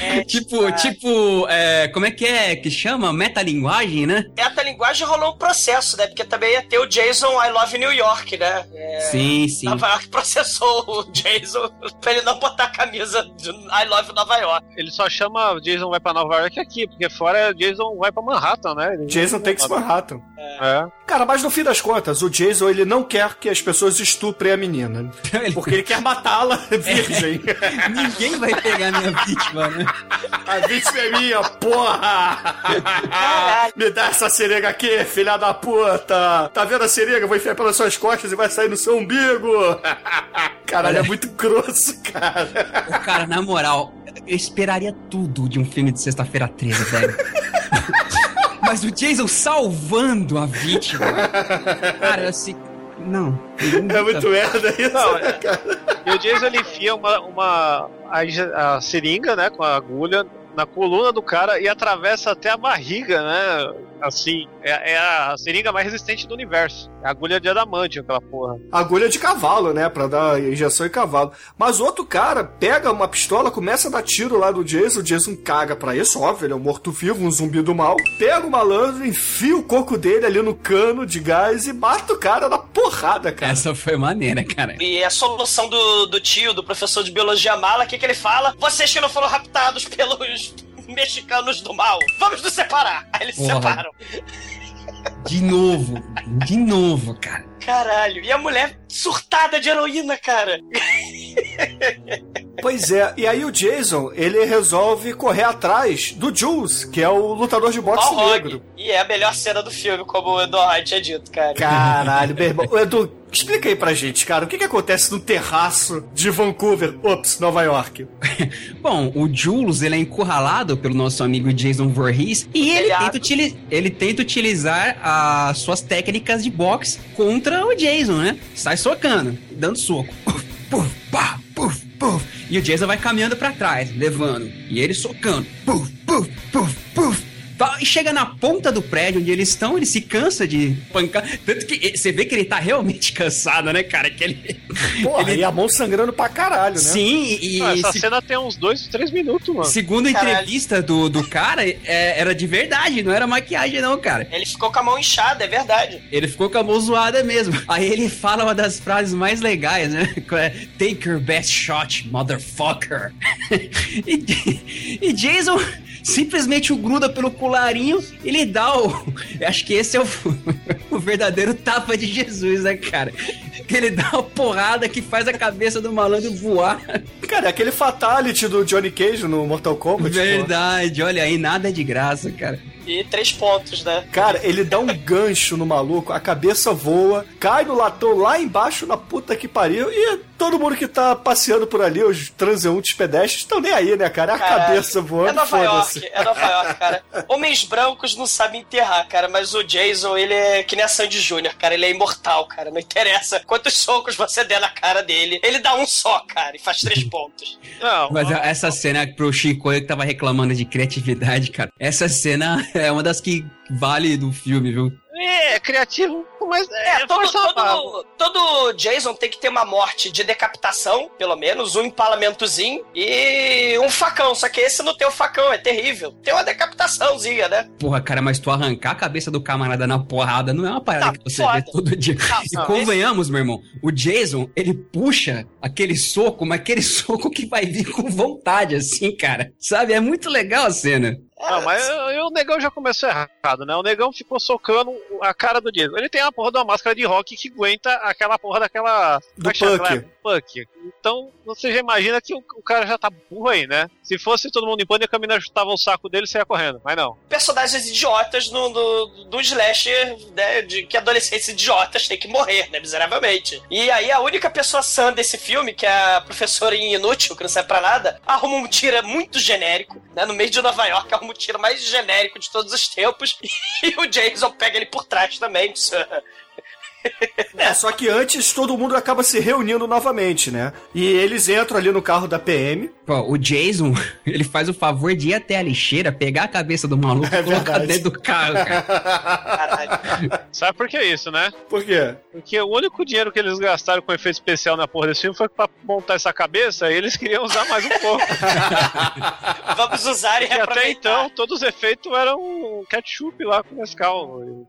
É, tipo, cara. tipo, é, como é que é que chama? Metalinguagem, né? Essa linguagem rolou um processo, né? Porque também ia ter o Jason I Love New York, né? É, Sim, sim. Nova York processou o Jason pra ele não botar a camisa de I Love Nova York. Ele só chama Jason vai pra Nova York aqui, porque fora Jason vai pra Manhattan, né? Ele- Jason Takes Manhattan. É. Cara, mas no fim das contas, o Jason ele não quer que as pessoas estuprem a menina. Porque ele quer matá-la virgem. Ninguém vai pegar minha vítima, né? A vítima é minha, porra! Caralho. Me dá essa seringa aqui, filha da puta! Tá vendo a seringa? Eu Vou enfiar pelas suas costas e vai sair no seu umbigo! Caralho, é Olha. muito grosso, cara. Cara, na moral, eu esperaria tudo de um filme de sexta-feira 13, velho. Mas o Jason salvando a vítima. Cara, assim. Não. É muito merda isso, Não, né, é-? E o Jason ele enfia uma, uma a, a seringa, né, com a agulha na coluna do cara e atravessa até a barriga, né? Assim, é, é a seringa mais resistente do universo. É agulha de adamantio, aquela porra. Agulha de cavalo, né? Pra dar injeção em cavalo. Mas o outro cara pega uma pistola, começa a dar tiro lá do Jason. O Jason caga pra isso, óbvio, ele é um morto-vivo, um zumbi do mal. Pega o malandro, enfia o coco dele ali no cano de gás e mata o cara na porrada, cara. Essa foi maneira, cara. E a solução do, do tio, do professor de biologia mala, o que, que ele fala? Vocês que não foram raptados pelos mexicanos do mal, vamos nos separar. Aí eles se separam. De novo. De novo, cara. Caralho. E a mulher surtada de heroína, cara. Pois é, e aí o Jason, ele resolve correr atrás do Jules, que é o lutador de boxe Balrog. negro. E é a melhor cena do filme, como o Eduardo tinha dito, cara. Caralho, meu irmão. Edu, explica aí pra gente, cara, o que que acontece no terraço de Vancouver, ops, Nova York? Bom, o Jules, ele é encurralado pelo nosso amigo Jason Voorhees e ele tenta, ele tenta utilizar as suas técnicas de boxe contra o Jason, né? Sai socando, dando soco. Puf, puf, pá, puf, puf. E o Jason vai caminhando pra trás, levando. E ele socando. Puf, puf, puf, puf. E chega na ponta do prédio onde eles estão, ele se cansa de pancar. Tanto que você vê que ele tá realmente cansado, né, cara? Que ele. Porra, ele- e a mão sangrando pra caralho, né? Sim, e. Ah, essa se- cena tem uns dois, três minutos, mano. Segundo a Caralho. entrevista do, do cara, é, era de verdade, não era maquiagem, não, cara. Ele ficou com a mão inchada, é verdade. Ele ficou com a mão zoada mesmo. Aí ele fala uma das frases mais legais, né? É, Take your best shot, motherfucker. e, e Jason simplesmente o gruda pelo colarinho e lhe dá o. Acho que esse é o, o verdadeiro tapa de Jesus, né, cara? Que ele dá uma porrada que faz a cabeça do malandro voar. Cara, é aquele fatality do Johnny Cage no Mortal Kombat. pô. Verdade, olha aí, nada é de graça, cara. E três pontos, né? Cara, ele dá um gancho no maluco, a cabeça voa, cai no latão lá embaixo na puta que pariu e todo mundo que tá passeando por ali, os transeuntes pedestres, estão nem aí, né, cara? É a cabeça voando, É Nova. York, é Nova York, cara. Homens brancos não sabem enterrar, cara, mas o Jason, ele é que nem a Sandy Júnior, cara. Ele é imortal, cara. Não interessa quantos socos você der na cara dele. Ele dá um só, cara, e faz três pontos. Não, Mas essa cena pro Chico que tava reclamando de criatividade, cara. Essa cena é uma das que vale do filme, viu? é criativo, mas é, É, todo, a barra. todo, todo Jason tem que ter uma morte de decapitação, pelo menos, um empalamentozinho e um facão. Só que esse não tem o facão, é terrível. Tem uma decapitaçãozinha, né? Porra, cara, mas tu arrancar a cabeça do camarada na porrada não é uma parada Tá, que você foda. vê todo dia. Não, e não, convenhamos, meu irmão, o Jason, ele puxa aquele soco, mas aquele soco que vai vir com vontade, assim, cara. Sabe? É muito legal a cena. Não, mas eu- eu- negão já começou errado, né? O negão ficou socando a cara do Jason. Ele tem a porra de uma máscara de rock que aguenta aquela porra daquela. Do punk. Punk. Então, você já imagina que o, o cara já tá burro aí, né? Se fosse todo mundo em pânico, a mina chutava o saco dele e saia correndo. Mas não. personagens idiotas no, no, do slasher, né, de que adolescentes idiotas têm que morrer, né, miseravelmente. E aí a única pessoa sã desse filme, que é a professora inútil, que não serve pra nada, arruma um tira muito genérico, né, no meio de Nova York, arruma um tira mais genérico de todos os tempos, e o Jason pega ele por trás também. É, só que antes todo mundo acaba se reunindo novamente, né? E eles entram ali no carro da PM. Pô, o Jason, ele faz o favor de ir até a lixeira, pegar a cabeça do maluco É e colocar dentro do carro, cara. Caralho. Sabe por que isso, né? Por quê? Porque o único dinheiro que eles gastaram com efeito especial na porra desse filme foi pra montar essa cabeça e eles queriam usar mais um pouco. Vamos usar e Porque até então, todos os efeitos eram ketchup lá com Nescau.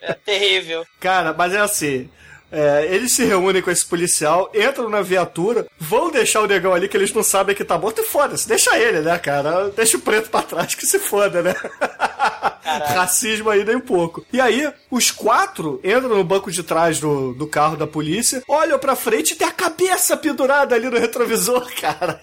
É terrível. Cara, mas é assim. é, eles se reúnem com esse policial, entram na viatura, vão deixar o negão ali que eles não sabem que tá morto e foda-se, deixa ele, né, cara? Deixa o preto pra trás que se foda, né? Racismo aí nem um pouco. E aí, os quatro entram no banco de trás do, do carro da polícia, olham pra frente e tem a cabeça pendurada ali no retrovisor, cara.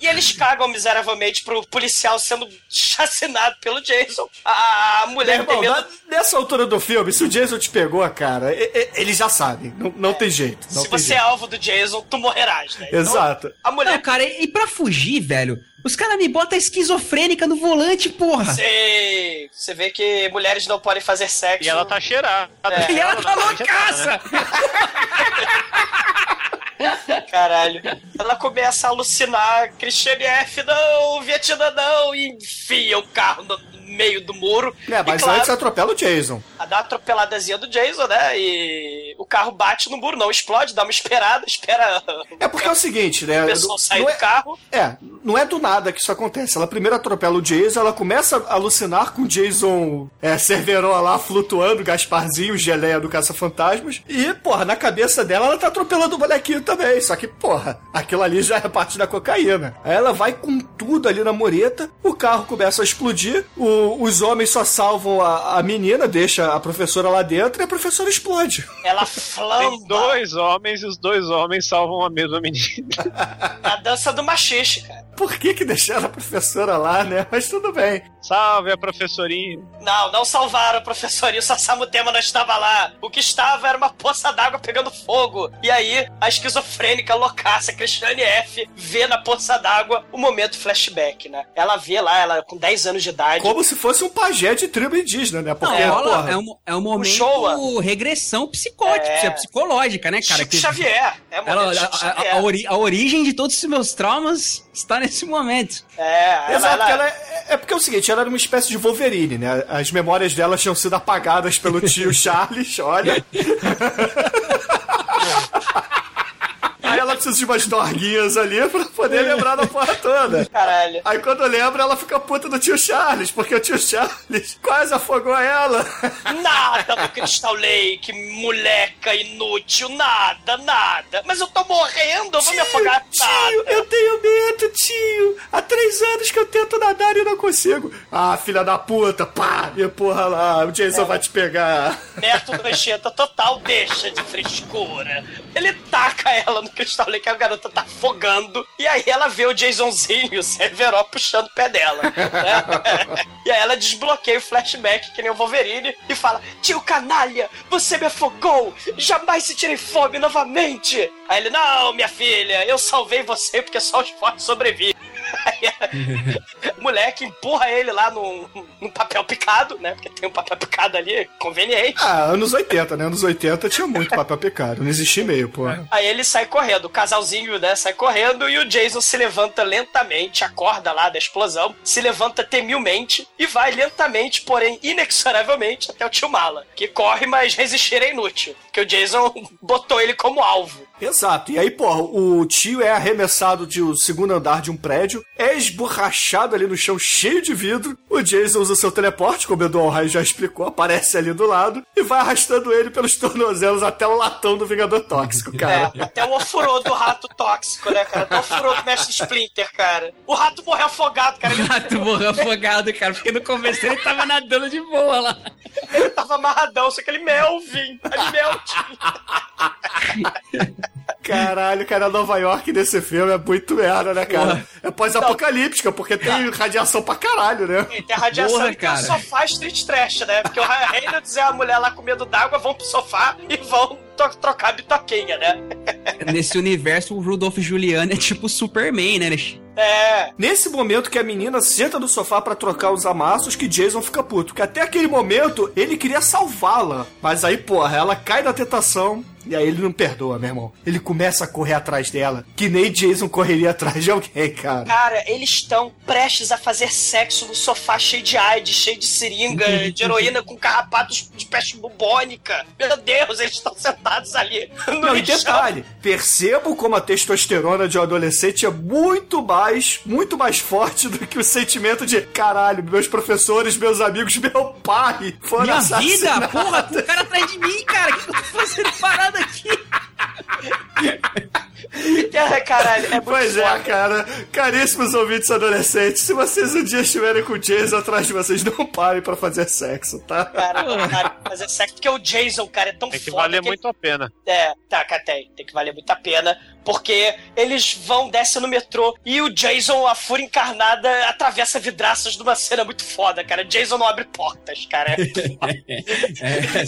E eles cagam miseravelmente pro policial sendo chacinado pelo Jason. A, a mulher tem Irmão, medo. nessa altura do filme, se o Jason te pegou, cara, e- e- eles já sabem. Não, não tem jeito. Não Se tem você é jeito. alvo do Jason, tu morrerás, né? Então, Exato. a mulher Não, cara, e, e pra fugir, velho, os caras me botam esquizofrênica no volante, porra. Sei. Você vê que mulheres não podem fazer sexo. E ela tá cheirada. É. E ela tá não, loucaça! Caralho. Ela começa a alucinar. Christiane F, não, Vietnã não. E enfia o carro no meio do muro. É, mas e, claro, antes atropela o Jason. dá uma atropeladazinha do Jason, né? E o carro bate no muro, não explode, dá uma esperada, espera É porque é o seguinte, né? o pessoal não do é, carro. é, não é do nada que isso acontece. Ela primeiro atropela o Jason, ela começa a alucinar com o Jason é, Cerveró lá flutuando, Gasparzinho, geleia do Caça-Fantasmas. E, porra, na cabeça dela ela tá atropelando o bonequinho também. Só que, porra, aquilo ali já é parte da cocaína. Aí ela vai com tudo ali na mureta, o carro começa a explodir, o- os homens só salvam a, a menina, deixa a professora lá dentro e a professora explode. Ela Tem flamba dois homens e os dois homens salvam a mesma menina. a dança do machixe, cara. Por que que deixaram a professora lá, né? Mas tudo bem. Salve a professorinha. Não, não salvaram a professorinha, só Samutema não estava lá. O que estava era uma poça d'água pegando fogo. E aí, a esquizofrênica loucaça Cristiane F vê na poça d'água o momento flashback, né? Ela vê lá, ela com 10 anos de idade. Como se fosse um pajé de tribo indígena, né? Não, Porque, rola- porra, é, um, é um momento Showa. regressão psicótica, É. psicológica, né, cara? Chico Que- Xavier. É o Ela- a, Chico a- Xavier. a ori- a origem de todos os meus traumas está nesse momento. É, ela, Exato, ela- ela é, é porque é o seguinte, ela era uma espécie de Wolverine, né? As memórias dela tinham sido apagadas pelo tio Charles, olha. Precisa de umas dorguinhas ali pra poder lembrar da porra toda. Caralho. Aí quando lembra, ela fica puta do tio Charles, porque o tio Charles quase afogou ela. Nada do Crystal Lake, moleca inútil, nada, nada. Mas eu tô morrendo, eu vou me afogar. Tio, Nada. eu tenho medo, tio. Há três anos que eu tento nadar e não consigo. Ah, filha da puta, pá! E porra lá, o Jason vai te pegar. Neto Mancheta total deixa de frescura. Ele taca ela no cristal que a garota tá afogando. E aí ela vê o Jasonzinho, o Severo, puxando o pé dela. né? e aí ela desbloqueia o flashback, que nem o Wolverine, e fala: Tio canalha, você me afogou! Jamais se tirei fome novamente! Aí ele: Não, minha filha, eu salvei você porque só os fortes sobrevivem. Moleque empurra ele lá num, num papel picado, né? Porque tem um papel picado ali, conveniente. Ah, anos 80, né? Anos 80 tinha muito papel picado, não existia e-mail, pô. Aí ele sai correndo, o casalzinho, né, sai correndo e o Jason se levanta lentamente, acorda lá da explosão, se levanta temilmente e vai lentamente, porém inexoravelmente, até o tio Mala, que corre, mas resistir é inútil, que o Jason botou ele como alvo. Exato. E aí, porra, o tio é arremessado de o segundo andar de um prédio, é esborrachado ali no chão cheio de vidro. O Jason usa seu teleporte, como o Eduardo já explicou, aparece ali do lado e vai arrastando ele pelos tornozelos até o latão do Vingador Tóxico, cara. É, até o ofurô do rato tóxico, né, cara? Até o ofurô do mestre Splinter, cara. O rato morreu afogado, cara. O rato morreu afogado, cara, porque no começo ele tava nadando de boa lá. Ele tava amarradão, só que ele Melvin. Ele Melvin. Caralho, cara, Nova York nesse filme é muito merda, né, cara? Porra. É pós-apocalíptica, porque tem radiação pra caralho, né? E tem a radiação Porra, e tem o cara. sofá street trash, né? Porque o Reynolds e a mulher lá com medo d'água vão pro sofá e vão trocar bitoquinha, né? Nesse universo, o Rudolph Giuliani é tipo Superman, né? Ele- É. Nesse momento que a menina senta no sofá pra trocar os amassos, que Jason fica puto. Porque até aquele momento ele queria salvá-la. Mas aí, porra, ela cai na tentação. E aí ele não perdoa, meu irmão. Ele começa a correr atrás dela. Que nem Jason correria atrás de alguém, cara. Cara, eles estão prestes a fazer sexo no sofá cheio de AIDS, cheio de seringa, de heroína com carrapatos de peste bubônica. Meu Deus, eles estão sentados ali. No Não, e detalhe, percebo como a testosterona de um adolescente é muito mais, muito mais forte do que o sentimento de caralho, meus professores, meus amigos, meu pai foram Minha vida, porra, o cara atrás de mim, cara. O que eu tô fazendo parado aqui? É, caralho, é muito Pois é, foda. cara. Caríssimos ouvintes adolescentes, se vocês um dia estiverem com o Jason atrás de vocês, não parem pra fazer sexo, tá? Cara, cara, fazer sexo, porque o Jason, cara, é tão Tem que foda valer que muito a pena. É, tá, cara, tem, tem que valer muito a pena, porque eles vão, descem no metrô e o Jason, a fúria encarnada, atravessa vidraças numa cena muito foda, cara. Jason não abre portas, cara.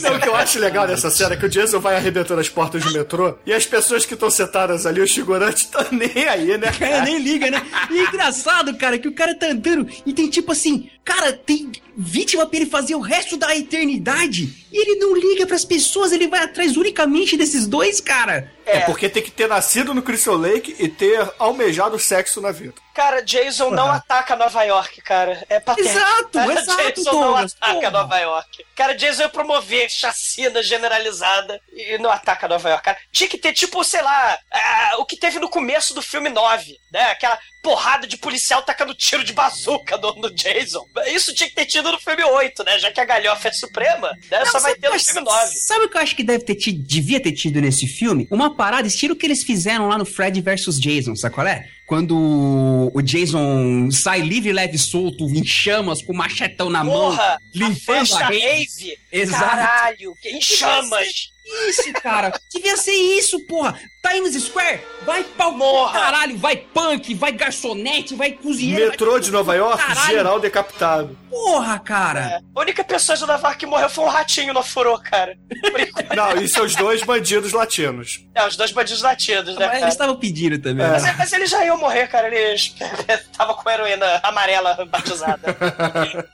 Não, o que eu acho legal dessa cena é que o Jason vai arrebentando as portas do metrô e as pessoas que estão sentadas ali, os figurantes, estão nem aí, né? O cara nem liga, né? E é engraçado, cara, que o cara tá andando e tem tipo assim, cara, tem vítima pra ele fazer o resto da eternidade e ele não liga pras pessoas, ele vai atrás unicamente desses dois, cara. É porque tem que ter nascido no Crystal Lake e ter almejado sexo na vida. Cara, Jason não ataca Nova York, cara. É patético. Exato, cara. exato, Jason não Douglas, ataca porra. Nova York. Cara, Jason ia promover chacina generalizada e não ataca Nova York, cara. Tinha que ter, tipo, sei lá, ah, o que teve no começo do filme 9, né? Aquela porrada de policial tacando tiro de bazuca no, no Jason. Isso tinha que ter tido no filme 8, né? Já que a galhofa é suprema, né? Só Não, vai sabe ter no filme acho- 9. Sabe o que eu acho que deve ter tido, devia ter tido nesse filme? Uma parada, estilo que eles fizeram lá no Fred vs Jason, sabe qual é? Quando o Jason sai livre, leve e solto, em chamas, com o machetão na mão, Porra! A limpando a rave. rave! Exato. Caralho! Em chamas! Isso, cara. Devia ser isso, porra. Times Square, vai pau Morra. caralho, vai punk, vai garçonete, vai cozinheiro. Metrô vai de Nova York, Caralho. geral decapitado. Porra, cara. É. A única pessoa de Nova York que morreu foi um ratinho no furô, cara. Não, isso é os dois bandidos latinos. É, os dois bandidos latinos, né, Mas cara? Eles estavam pedindo também. Mas, mas eles já iam morrer, cara. Eles estavam com heroína amarela batizada.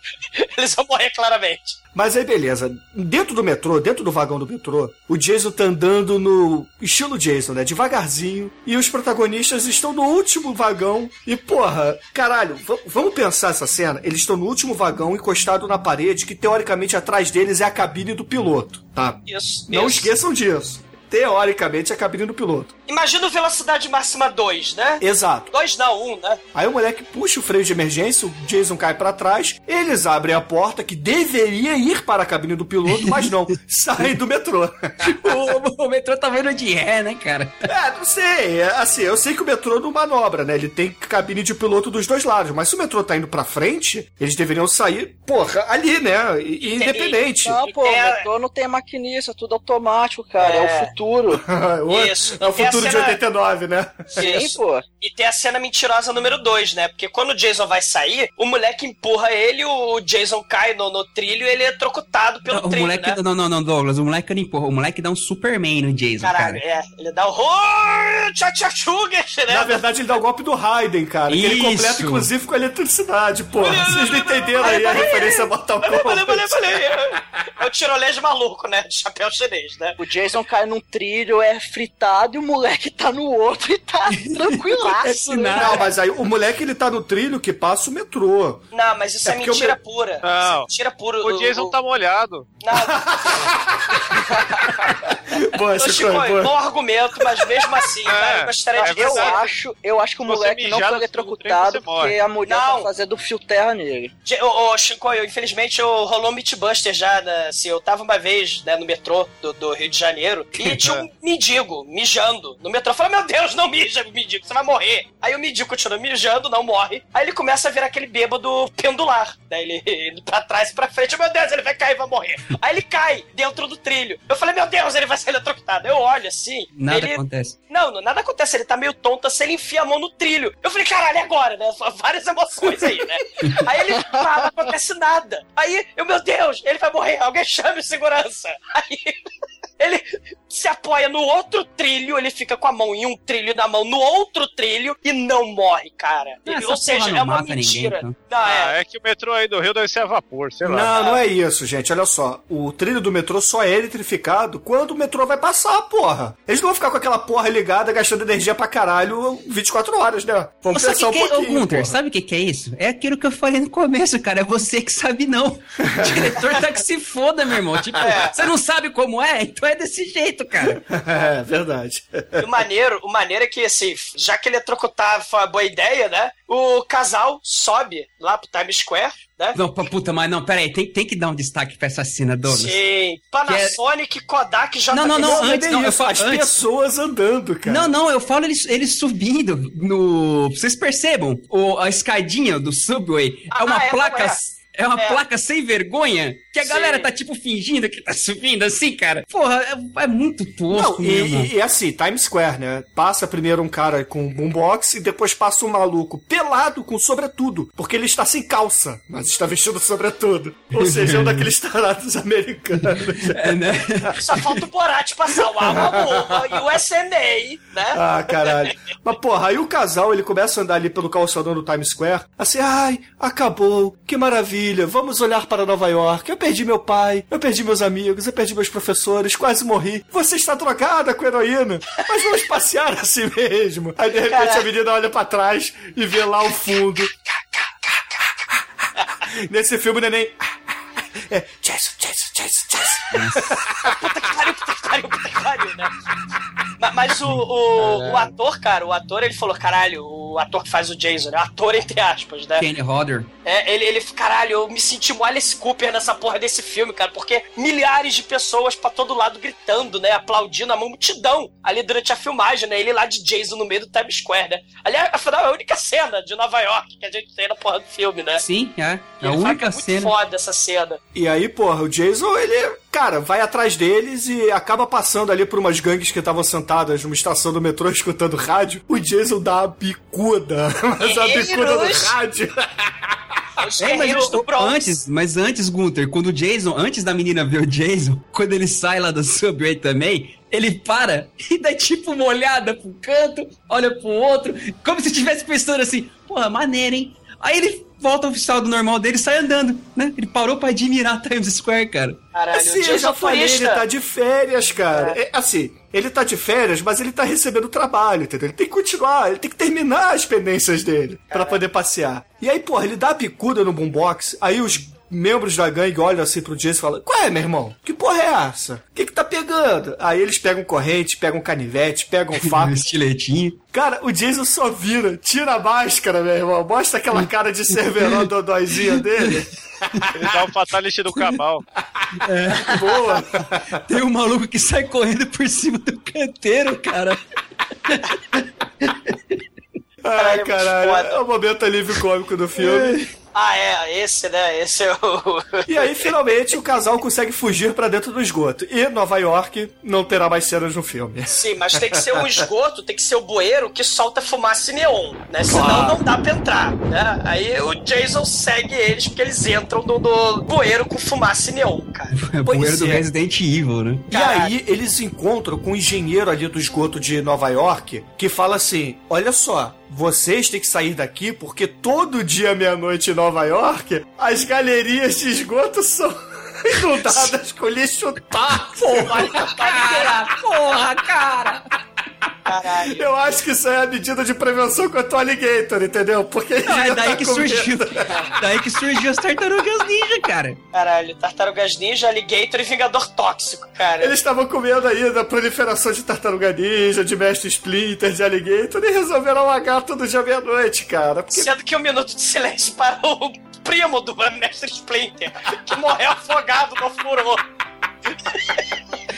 eles iam morrer claramente. Mas aí, beleza. Dentro do metrô, dentro do vagão do metrô, o Jason tá andando no estilo Jason, né? Devagarzinho. E os protagonistas estão no último vagão. E, porra, caralho, vamos pensar essa cena. Eles estão no último vagão, encostado na parede, que teoricamente atrás deles é a cabine do piloto, tá? Isso. Não isso. esqueçam disso. Teoricamente, a cabine do piloto. Imagina o velocidade máxima 2, né? Exato. 2 não, 1, um, né? Aí o moleque puxa o freio de emergência, o Jason cai para trás, eles abrem a porta que deveria ir para a cabine do piloto, mas não, saem do metrô. o, o, metrô tá vendo de ré, né, cara? É, não sei. É, assim, eu sei que o metrô não manobra, né? Ele tem cabine de piloto dos dois lados, mas se o metrô tá indo pra frente, eles deveriam sair, porra, ali, né? E, independente. Não, pô, é... o metrô não tem maquinista, tudo automático, cara. É, é o futuro. Isso. É o futuro cena... de 89, né? Sim, pô. E tem a cena mentirosa número 2, né? Porque quando o Jason vai sair, o moleque empurra ele, o Jason cai no, no trilho e ele é trocutado pelo não, trilho, o moleque, né? Não, não, não, Douglas, o moleque não empurra, o moleque dá um Superman no Jason, Caralho, cara. é. Ele dá o... Tchá, né? Na verdade, ele dá o golpe do Raiden, cara. Que ele completa, inclusive, com a eletricidade, pô. Vocês não entenderam aí a referência a Mortal Kombat. Valeu, valeu, valeu. É o tirolês maluco, né? De chapéu chinês, né? O Jason cai num trilho, é fritado e o moleque tá no outro e tá tranquilaço, né? Não, mas aí o moleque ele tá no trilho que passa o metrô. Não, mas isso é, é mentira me... pura. Não. É mentira pura. O, o Jason o... tá molhado. Não. boa, Chico, boa. bom argumento, mas mesmo assim, é, cara, eu gostaria de... Eu acho, eu acho que o moleque não foi eletrocutado porque a mulher não. tá fazendo fio terra nele. Ô, ô Chico, eu, infelizmente eu, rolou um Meatbuster já, né? Assim, eu tava uma vez né, no metrô do, do Rio de Janeiro e tinha um mendigo mijando no metrô. Eu falei, meu Deus, não mija, mendigo, você vai morrer. Aí o mendigo continua mijando, não morre. Aí ele começa a virar aquele bêbado pendular. Daí ele, ele pra trás e pra frente, meu Deus, ele vai cair e vai morrer. Aí ele cai dentro do trilho. Eu falei, meu Deus, ele vai ser eletrocutado. Eu olho assim. Nada ele... acontece. Não, não, nada acontece. Ele tá meio tonto assim, ele enfia a mão no trilho. Eu falei, caralho, é agora, né? Várias emoções aí, né? Aí ele fala, não acontece nada. Aí, eu, meu Deus, ele vai morrer. Alguém chame segurança. Aí. Ele se apoia no outro trilho, ele fica com a mão em um trilho na mão no outro trilho e não morre, cara. Ele, ou seja, é uma mentira. Ninguém, então. não, é. Ah, é que o metrô aí do Rio deve ser a vapor, sei lá. Não, não é isso, gente. Olha só. O trilho do metrô só é eletrificado quando o metrô vai passar, porra. Eles não vão ficar com aquela porra ligada gastando energia pra caralho 24 horas, né? Vamos Mas pensar que um pouquinho. Ô, Gunter, sabe o que, que é isso? É aquilo que eu falei no começo, cara. É você que sabe não. O diretor tá que se foda, meu irmão. Tipo, é. você não sabe como é? Então é desse jeito, cara. É, verdade. E o maneiro, o maneiro é que, assim, já que ele é trocotar foi uma boa ideia, né? O casal sobe lá pro Times Square, né? Não, puta, mas não, peraí, tem, tem que dar um destaque pra essa cena, Douglas. Sim, Panasonic, é... Kodak, JBL. Não, não, não, antes, não, eu falo, As antes. pessoas andando, cara. Não, não, eu falo eles, eles subindo no... Vocês percebam, o, a escadinha do Subway ah, é uma é, placa... É. É uma é. placa sem vergonha que a Sim. galera tá tipo fingindo que tá subindo assim, cara. Porra, é, é muito tosco Não, mesmo. E, e assim, Times Square, né? Passa primeiro um cara com um boombox e depois passa um maluco pelado com sobretudo, porque ele está sem calça, mas está vestido sobretudo. Ou seja, é um daqueles tarados americanos. É, né? Só falta o Borat passar o Alma e o SNA, né? Ah, caralho. Mas porra, aí o casal, ele começa a andar ali pelo calçadão do Times Square, assim, ai, acabou, que maravilha, vamos olhar para Nova York, eu perdi meu pai, eu perdi meus amigos, eu perdi meus professores, quase morri. Você está drogada com heroína, mas vamos passear assim mesmo. Aí de repente Caraca. a menina olha para trás e vê lá o fundo. Nesse filme, o neném. É, Jason, Jason, Jason, Jason. Puta que pariu, puta que pariu, puta que pariu, né? Mas o, o, o, ator, cara, o ator, ele falou, caralho, o ator que faz o Jason, né? Ator entre aspas, né? Kenny Hodder. É, ele, ele, caralho, eu me senti um Alice Cooper nessa porra desse filme, cara, porque milhares de pessoas pra todo lado gritando, né? Aplaudindo a multidão ali durante a filmagem, né? Ele lá de Jason no meio do Times Square, né? Aliás, afinal, é a única cena de Nova York que a gente tem na porra do filme, né? Sim, é. É a única cena. muito foda essa cena. E aí, porra, o Jason, ele, cara, vai atrás deles e acaba passando ali por umas gangues que estavam sentadas numa estação do metrô escutando rádio. O Jason dá a bicuda, mas a bicuda do rádio. É, mas eu, antes, mas antes, Gunter, quando o Jason, antes da menina ver o Jason, quando ele sai lá do Subway também, ele para e dá tipo uma olhada pro canto, olha pro outro, como se estivesse pensando assim, porra, maneiro, hein? Aí ele volta ao oficial do normal dele e sai andando, né? Ele parou pra admirar Times Square, cara. Caralho, assim, eu já falei, ele tá de férias, cara. É. É, assim, ele tá de férias, mas ele tá recebendo trabalho, entendeu? Ele tem que continuar, ele tem que terminar as pendências dele para poder passear. E aí, porra, ele dá a picuda no boombox, aí os membros da gangue olham assim pro Jason e falam: Qual é, meu irmão? Que porra é essa? O que que tá pegando? Aí eles pegam corrente, pegam canivete, pegam faca. Estiletinho. Cara, o Jason só vira, tira a máscara, meu irmão. Mostra aquela cara de cerveró dodóizinha dele. Ele dá o fatality do cabal. Boa. Tem um maluco que sai correndo por cima do canteiro, cara. Ai, Caralho, caralho. foda. É o momento alívio cômico do filme. Ah, é, esse, né? Esse é o. E aí, finalmente, o casal consegue fugir pra dentro do esgoto. E Nova York não terá mais cenas no filme. Sim, mas tem que ser um esgoto, tem que ser o bueiro que solta fumaça e neon, né? Senão Claro. não dá pra entrar, né? Aí o Jason segue eles porque eles entram no, no bueiro com fumaça e neon, cara. É o Pois bueiro do é. Resident Evil, né? E aí, eles se encontram com um engenheiro ali do esgoto de Nova York que fala assim: Olha só, vocês têm que sair daqui porque todo dia, meia-noite em Nova York, as galerias de esgoto são inundadas com lixo tóxico. Porra, cara! Caralho. Eu acho que isso é a medida de prevenção contra o alligator, entendeu? Porque ele Não, é daí tá que surgiu. medo. Daí que surgiu as tartarugas ninja, cara. Caralho, Tartarugas Ninja, Alligator e Vingador Tóxico, cara. Eles estavam com medo aí da proliferação de tartaruga ninja, de mestre Splinter, de alligator e resolveram alagar todo dia meia-noite, cara. Porque Sendo que um minuto de silêncio para o primo do Mestre Splinter, que morreu afogado no furor.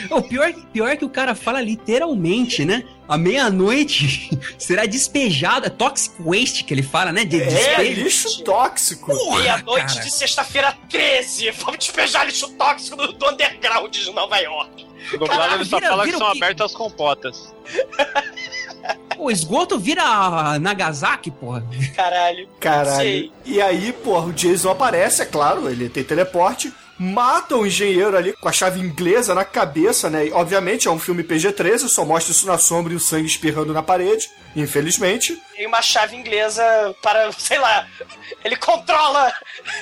O pior, pior é que o cara fala literalmente, né? À meia-noite será despejada, toxic waste que ele fala, né? De é despejo. lixo tóxico. Meia-noite de sexta-feira 13, vamos despejar lixo tóxico do, do underground de Nova York. No dublado ele só vira- fala vira que o são que- abertas as compotas. O esgoto vira Nagasaki, porra. Caralho. Caralho. Sei. E aí, porra, o Jason aparece, é claro, ele tem teleporte. Mata o engenheiro ali com a chave inglesa na cabeça, né? E, obviamente é um filme PG-13, só mostra isso na sombra e o sangue espirrando na parede, infelizmente. Tem uma chave inglesa para, sei lá, ele controla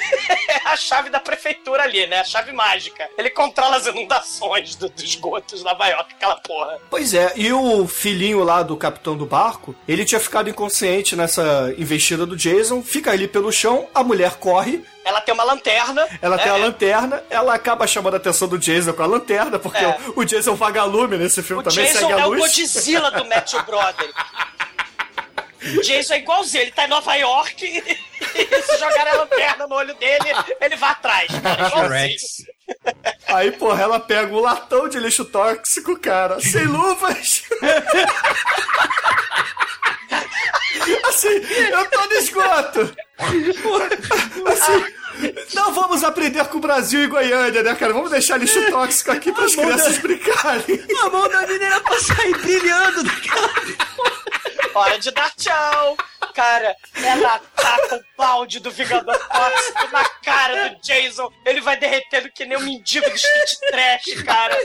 a chave da prefeitura ali, né? A chave mágica. Ele controla as inundações do, dos esgotos Nova York, aquela porra. Pois é, e o filhinho lá do capitão do barco, ele tinha ficado inconsciente nessa investida do Jason, fica ali pelo chão, a mulher corre, Ela tem uma lanterna. ela né? tem a lanterna, ela acaba chamando a atenção do Jason com a lanterna, porque É. o Jason vagalume nesse filme O também Jason segue a é o luz. Godzilla do Matthew Brother. Jason é igualzinho, ele tá em Nova York e se jogar a lanterna no olho dele, ele vai atrás. Cara, igualzinho. Aí, porra, ela pega um latão de lixo tóxico, cara, sem luvas. assim, eu tô no esgoto. Assim, não vamos aprender com o Brasil e Goiânia, né, cara? Vamos deixar lixo tóxico aqui para as crianças brincarem. A mão da menina pra sair brilhando daquela. Hora de dar tchau. Cara, ela taca o balde do Vingador Tóxico na cara do Jason. Ele vai derretendo que nem um mendigo do street trash, cara.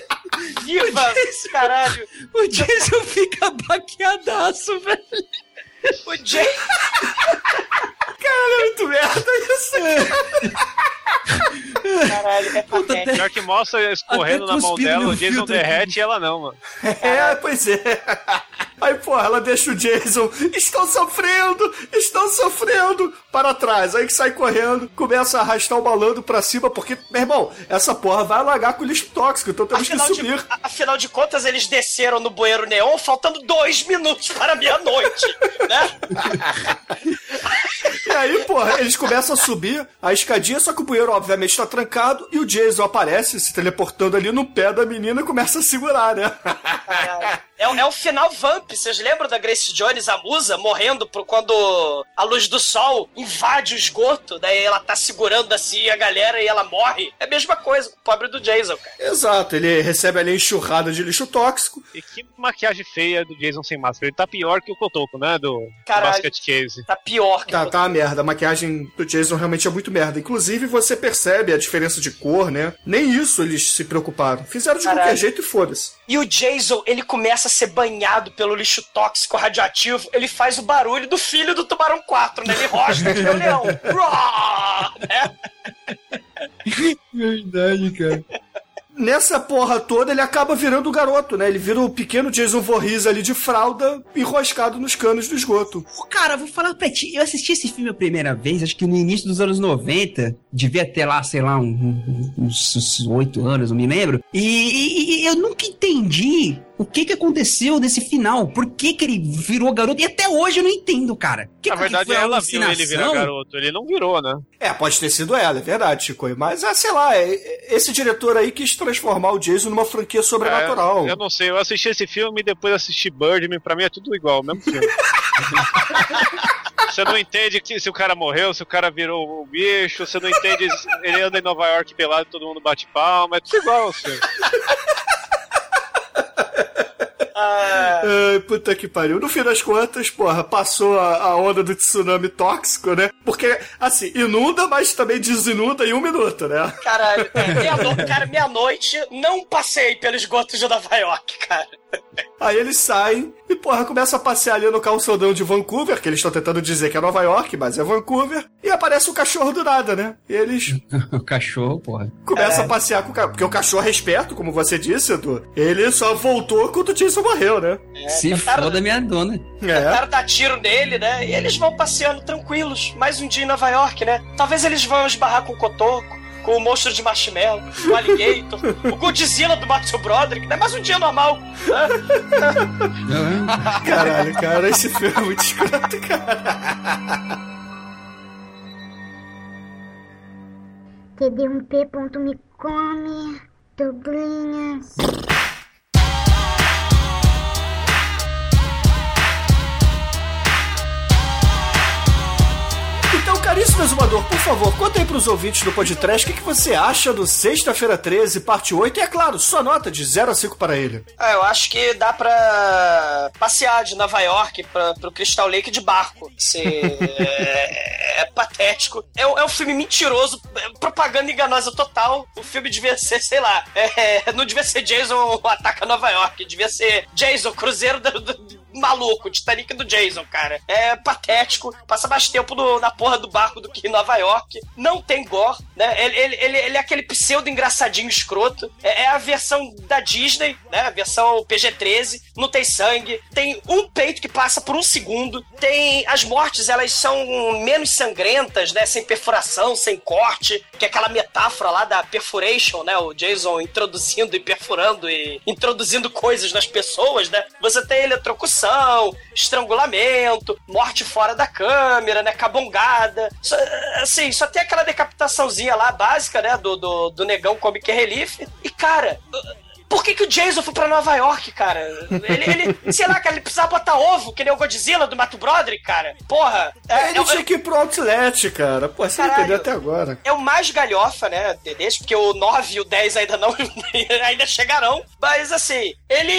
Viva! Caralho! O Jason fica baqueadaço, velho. O Jason. Cara, é muito merda isso. Caralho, é patético. Pior que mostra escorrendo Até na mão dela, o Jason derrete e ela não, mano. É, pois é. Aí, porra, ela deixa o Jason. Estão sofrendo! Estão sofrendo! Para trás. Aí que sai correndo, começa a arrastar o malandro pra cima, porque, meu irmão, essa porra vai alagar com lixo tóxico, então temos Afinal que de, subir. a- afinal de contas, eles desceram no bueiro neon faltando dois minutos para meia-noite, né? E aí, porra, eles começam a subir a escadinha, só que o bueiro, obviamente, está trancado, e o Jason aparece se teleportando ali no pé da menina e começa a segurar, né? É, o- é o final Vamp. Vocês lembram da Grace Jones, a musa, morrendo por quando a luz do sol invade o esgoto? Daí ela tá segurando assim a galera e ela morre. É a mesma coisa com o pobre do Jason, cara. Exato, ele recebe ali a enxurrada de lixo tóxico. E que maquiagem feia do Jason sem máscara. Ele tá pior que o Cotoco, né? Do Caralho. Basket Case. Tá pior que Tá, o- tá uma merda. A maquiagem do Jason realmente é muito merda. Inclusive, você percebe a diferença de cor, né? Nem isso eles se preocuparam. Fizeram de qualquer Caralho. jeito e foda-se. E o Jason, ele começa a ser banhado pelo lixo tóxico radioativo. Ele faz o barulho do filho do Tubarão 4, né? Ele que nem o leão. Roar, né? Verdade, cara. nessa porra toda ele acaba virando o garoto, né? Ele vira o pequeno Jason Voorhees ali de fralda, enroscado nos canos do esgoto. Cara, vou falar pra ti, eu assisti esse filme a primeira vez, acho que no início dos anos 90, devia ter lá, sei lá, uns oito anos, não me lembro, e, e- e eu nunca entendi o que que aconteceu nesse final, por que que ele virou garoto, e até hoje eu não entendo, cara. Que, Na que verdade, foi ela viu ele virar garoto. Ele não virou, né? É, pode ter sido ela, é verdade, Chico. Mas, ah, sei lá, é- é- esse diretor aí quis transformar o Jason numa franquia sobrenatural. É, eu não sei, eu assisti esse filme e depois assisti Birdman, pra mim é tudo igual, o mesmo filme. Você não entende que se o cara morreu, se o cara virou o bicho, você não entende se ele anda em Nova York pelado e todo mundo bate palma, é tudo igual, Ai, puta que pariu. No fim das contas, porra, passou a, a onda do tsunami tóxico, né? Porque, assim, inunda, mas também desinunda em um minuto, né? Caralho, é, meia-no- cara, meia-noite, não passei pelos esgotos de Nova York, cara. Aí eles saem e, porra, começam a passear ali no calçadão de Vancouver, que eles estão tentando dizer que é Nova York, mas é Vancouver. E aparece o cachorro do nada, né? E eles o cachorro, porra. começam a passear com o cachorro. Porque o cachorro é esperto, como você disse, Edu. Ele só voltou quando o Jason morreu, né? Se tentaram- foda minha dona. É. Tentaram dar tiro nele, né? E eles vão passeando tranquilos. Mais um dia em Nova York, né? Talvez eles vão esbarrar com o Cotoco, com o monstro de marshmallow, o Alligator, o Godzilla do Matthew Broderick, né? Mais um dia normal. né? Caralho, cara, esse filme é muito escroto, cara. td1p.me come, dobrinhas. Caríssimo exumador, por favor, conta aí pros ouvintes do podcast o que, que você acha do Sexta-feira 13, parte 8, e é claro, sua nota de 0 a 5 para ele. Ah, eu acho que dá pra passear de Nova York pra, pro Crystal Lake de barco. Isso é, é patético. É, um- é um filme mentiroso, é propaganda enganosa total. O filme devia ser, sei lá, é, não devia ser Jason ataca Nova York, devia ser Jason, Cruzeiro do, do- maluco, Titanic do Jason, cara. É patético, passa mais tempo no- na porra do barco do que em Nova York. Não tem gore, né? Ele, ele, ele, ele é aquele pseudo engraçadinho escroto. É, é a versão da Disney, né? A versão PG-13. Não tem sangue. Tem um peito que passa por um segundo. Tem. As mortes, elas são menos sangrentas, né? Sem perfuração, sem corte. Que é aquela metáfora lá da perforation, né? O Jason introduzindo e perfurando e introduzindo coisas nas pessoas, né? Você tem eletrocução, estrangulamento, morte fora da câmera, né? Cabongada. Só- assim, só tem aquela decapitaçãozinha lá básica, né? Do, do, do negão Comic Relief. E, cara. Por que, que o Jason foi pra Nova York, cara? Ele, ele- sei lá, cara, ele precisava botar ovo, que nem o Godzilla do Mato Broderick, cara. Porra. é- Ele é- tinha que ir pro Outlet, cara. Pô, você Caralho. entendeu até agora. é o mais galhofa, né, desse, porque o 9 e o 10 ainda não ainda chegarão. Mas assim,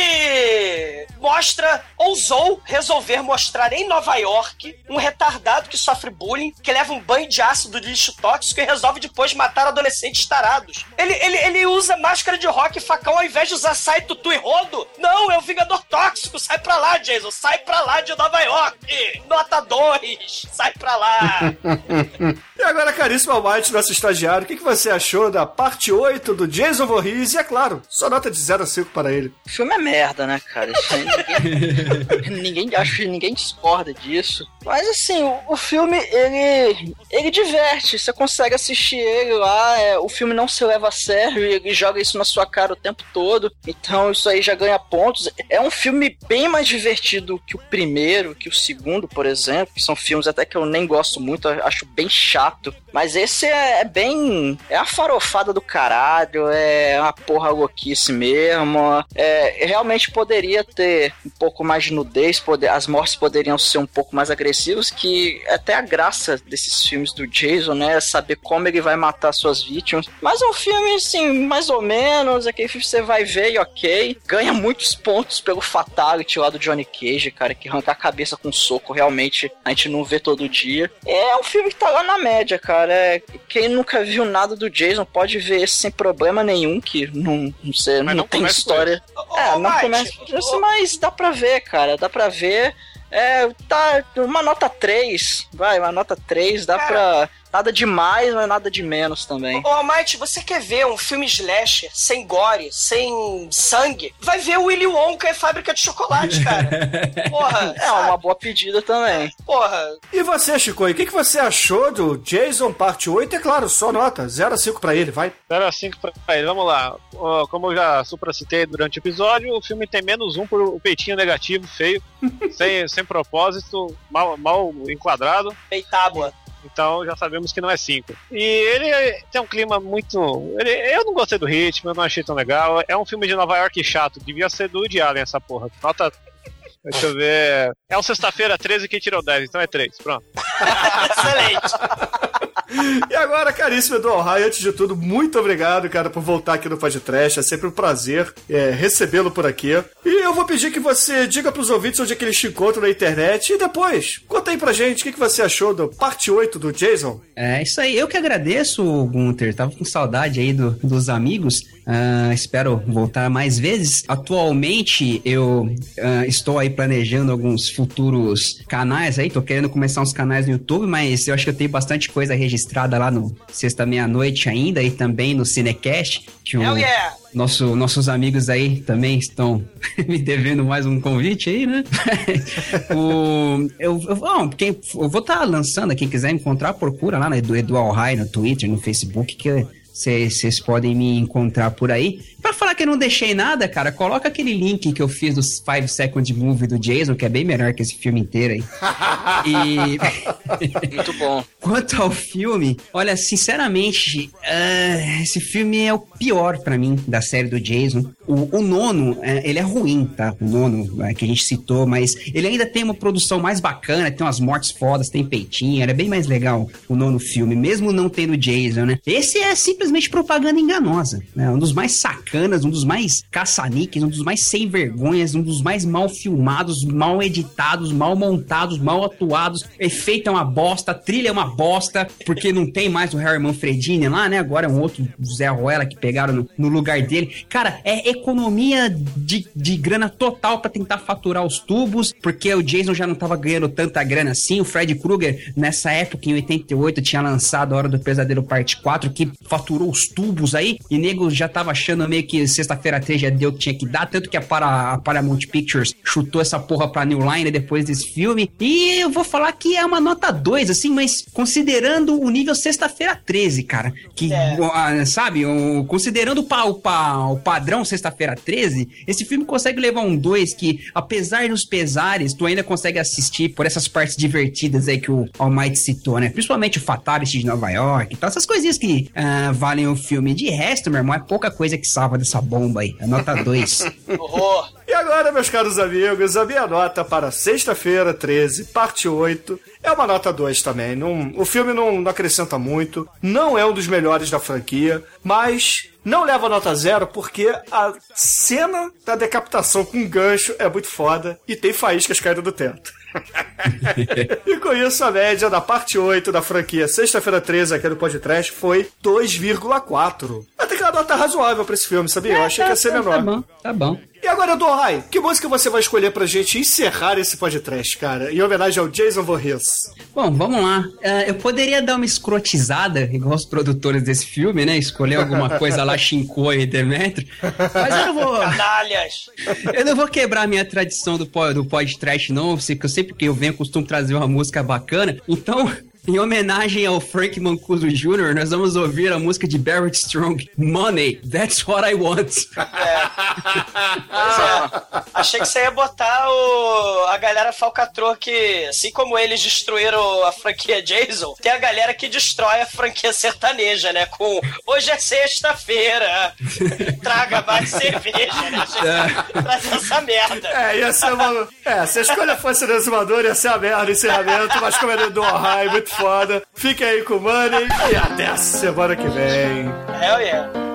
ele mostra, ousou resolver mostrar em Nova York um retardado que sofre bullying, que leva um banho de ácido de lixo tóxico e resolve depois matar adolescentes tarados. Ele, ele, ele usa máscara de rock e facão ao invés de usar sai, tutu e rodo. Não, é o Vingador Tóxico. Sai pra lá, Jason. Sai pra lá de Nova York. Nota 2. Sai pra lá. E agora, caríssimo Almighty, nosso estagiário, o que, que você achou da parte 8 do Jason Voorhees? E é claro, sua nota de 0 a 5 para ele. O filme é merda, né, cara? Isso aí ninguém, ninguém, acho que ninguém discorda disso. Mas assim, o, o filme, ele, ele diverte. Você consegue assistir ele lá, é, o filme não se leva a sério e ele joga isso na sua cara o tempo todo. Então isso aí já ganha pontos. É um filme bem mais divertido que o primeiro, que o segundo, por exemplo, que são filmes até que eu nem gosto muito, acho bem chato. Mas esse é, é bem. É a farofada do caralho, é uma porra louquice mesmo. É, realmente poderia ter um pouco mais de nudez, poder, as mortes poderiam ser um pouco mais agressivas, que até a graça desses filmes do Jason, né? É saber como ele vai matar suas vítimas. Mas é um filme, assim, mais ou menos, aquele filme que você vai ver e ok. Ganha muitos pontos pelo Fatality lá do Johnny Cage, cara, que arrancar a cabeça com soco, realmente a gente não vê todo dia. É um filme que tá lá na média, cara. É, quem nunca viu nada do Jason pode ver esse sem problema nenhum, que não, não, sei, não, Mas não tem começa com história. Ô, É, ô, não começa ô- mas dá pra ver, cara. Dá pra ver. É, tá uma nota 3, vai, uma nota 3, dá Cara. pra. Nada de mais, mas nada de menos também. Ô, Almighty, você quer ver um filme slasher, sem gore, sem sangue? Vai ver o Willy Wonka e Fábrica de Chocolate, cara. Porra, É uma boa pedida também. porra. E você, Chico, o que, que você achou do Jason Parte 8? É claro, só nota, 0 a 5 pra ele, vai. 0 a 5 pra ele. Vamos lá. Como eu já supracitei durante o episódio, o filme tem menos um por o peitinho negativo, feio, sem, sem propósito, mal, mal enquadrado. Peitábua. Então já sabemos que não é 5. E ele tem um clima muito. ele- eu não gostei do ritmo, eu não achei tão legal. É um filme de Nova York chato. Devia ser do Woody Allen essa porra. Nota. Deixa eu ver. É um sexta-feira 13 que tirou 10, então é 3. Pronto. Excelente. E agora, caríssimo Edu Alhai, antes de tudo, muito obrigado, cara, por voltar aqui no podcast. É sempre um prazer é, recebê-lo por aqui. E eu vou pedir que você diga pros ouvintes onde é que eles te encontram na internet. E depois, conta aí pra gente o que, que você achou do parte 8 do Jason. É isso aí, eu que agradeço, Gunter. Tava com saudade aí do- dos amigos. Ah, espero voltar mais vezes. Atualmente eu ah, estou aí planejando alguns futuros canais aí. Tô querendo começar uns canais no YouTube, mas eu acho que eu tenho bastante coisa registrada lá no Sexta Meia-Noite ainda e também no Cinecast. Que o- Hell yeah. nosso, nossos amigos aí também estão me devendo mais um convite aí, né? o, eu, eu, bom, quem, eu vou estar lançando, quem quiser encontrar, procura lá no Edu, Edu Alhai, no Twitter, no Facebook, que vocês podem me encontrar por aí. Pra falar que eu não deixei nada, cara, coloca aquele link que eu fiz do 5 Second Movie do Jason, que é bem melhor que esse filme inteiro aí. E. Muito bom. Quanto ao filme, olha, sinceramente, ah, esse filme é o pior pra mim da série do Jason. O, o nono, é, ele é ruim, tá? O nono é, que a gente citou, mas ele ainda tem uma produção mais bacana, tem umas mortes fodas, tem peitinho, era bem mais legal o nono filme, mesmo não tendo Jason, né? Esse é simplesmente propaganda enganosa, né? Um dos mais sacanas, um dos mais caça-níqueis, um dos mais sem vergonhas, um dos mais mal filmados, mal editados, mal montados, mal atuados. Efeito é uma bosta, trilha é uma bosta, porque não tem mais o Harry Manfredini lá, né? Agora é um outro Zé Ruela que pegaram no, no lugar dele. Cara, é economia de, de grana total pra tentar faturar os tubos, porque o Jason já não tava ganhando tanta grana assim. O Fred Krueger, nessa época, em 88, tinha lançado A Hora do Pesadelo Parte 4, que faturou os tubos aí, e nego já tava achando meio que sexta-feira 3 já deu o que tinha que dar, tanto que a, para, a Paramount Pictures chutou essa porra pra New Line depois desse filme. E eu vou falar que é uma nota 2, assim, mas considerando o nível sexta-feira 13, cara. Que, ah, sabe, considerando o, o o padrão sexta-feira 13, esse filme consegue levar um 2 que, apesar dos pesares, tu ainda consegue assistir por essas partes divertidas aí que o Almighty citou, né? Principalmente o Fatality de Nova York e tal, essas coisinhas que ah, valem o filme. De resto, meu irmão, é pouca coisa que salva dessa bomba aí. É nota 2. Horror. E agora, meus caros amigos, a minha nota para sexta-feira 13, parte 8, é uma nota 2 também. Não- o filme não, não acrescenta muito, não é um dos melhores da franquia, mas não leva nota zero porque a cena da decapitação com gancho é muito foda e tem faíscas caindo do teto. e com isso, a média da parte 8 da franquia Sexta-feira 13 aqui no podcast foi 2,4. Até que é uma nota razoável pra esse filme, sabia? Eu achei que ia ser menor. Tá bom, tá bom. E agora, Dorai, que música você vai escolher pra gente encerrar esse podcast, cara? Em homenagem ao Jason Voorhees. Bom, vamos lá. Ah, eu poderia dar uma escrotizada, igual os produtores desse filme, né? Escolher alguma coisa lá, Shinkoi e Demetrio. Mas eu não vou. Canalhas. Eu não vou quebrar a minha tradição do, do podcast, não, porque eu sempre que eu venho costumo trazer uma música bacana. Então, em homenagem ao Frank Mancuso Jr., nós vamos ouvir a música de Barrett Strong, Money, That's What I Want. Pois é. Achei que você ia botar o, a galera falcatrua que, assim como eles destruíram a franquia Jason, tem a galera que destrói a franquia sertaneja, né? Com hoje é sexta-feira, traga mais cerveja, né? Ia trazer essa merda. É, ia ser uma. É, se a escolha fosse do exumador, ia ser a merda, encerramento, mas como é do Ohio, muito foda. Aí com o Money e até a semana que vem. Hell yeah.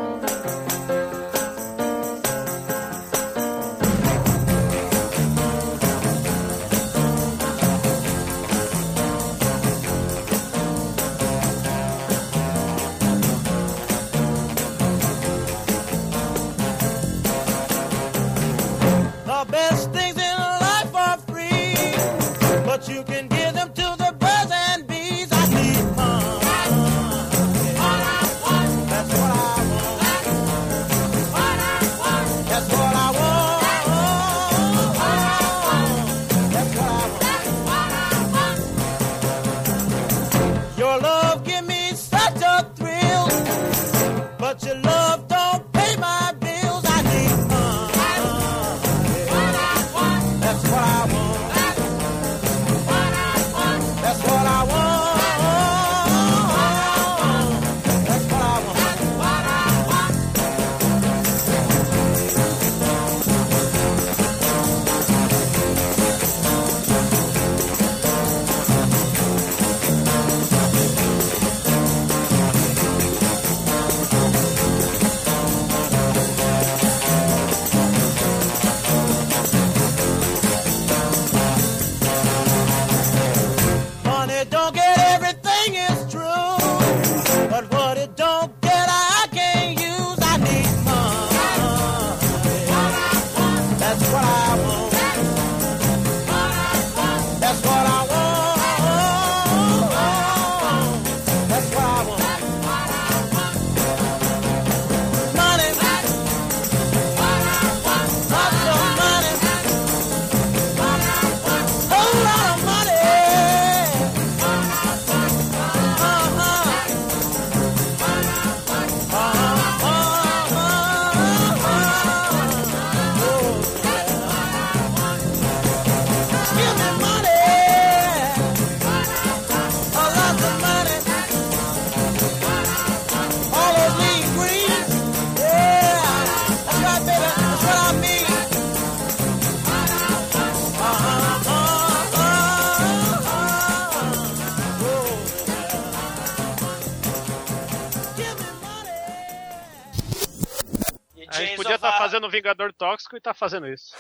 Vingador Tóxico e tá fazendo isso.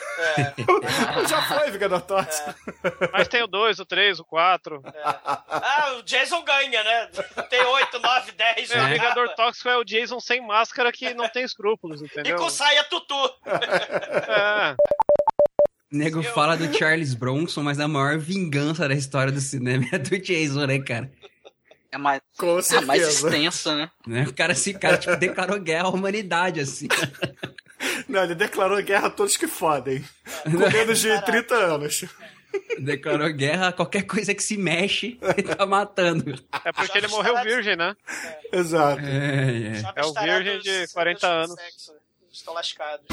Já foi Vingador Tóxico. Mas tem o 2, o 3, o 4. Ah, o Jason ganha, né? Tem 8, 9, 10. É, o Vingador Tóxico é o Jason sem máscara que não tem escrúpulos, E entendeu? com saia tutu. É. O nego fala do Charles Bronson, mas a maior vingança da história do cinema é do Jason, né, cara? É mais, é mais extensa, né? Né? O cara, esse cara, tipo, declarou guerra à humanidade, assim. Não, ele declarou guerra a todos que fodem. Com menos de 30 anos. Declarou guerra a qualquer coisa que se mexe e tá matando. É porque ele morreu virgem, né? Exato. É, é. É o virgem de 40 anos. Sexo. Estão lascados.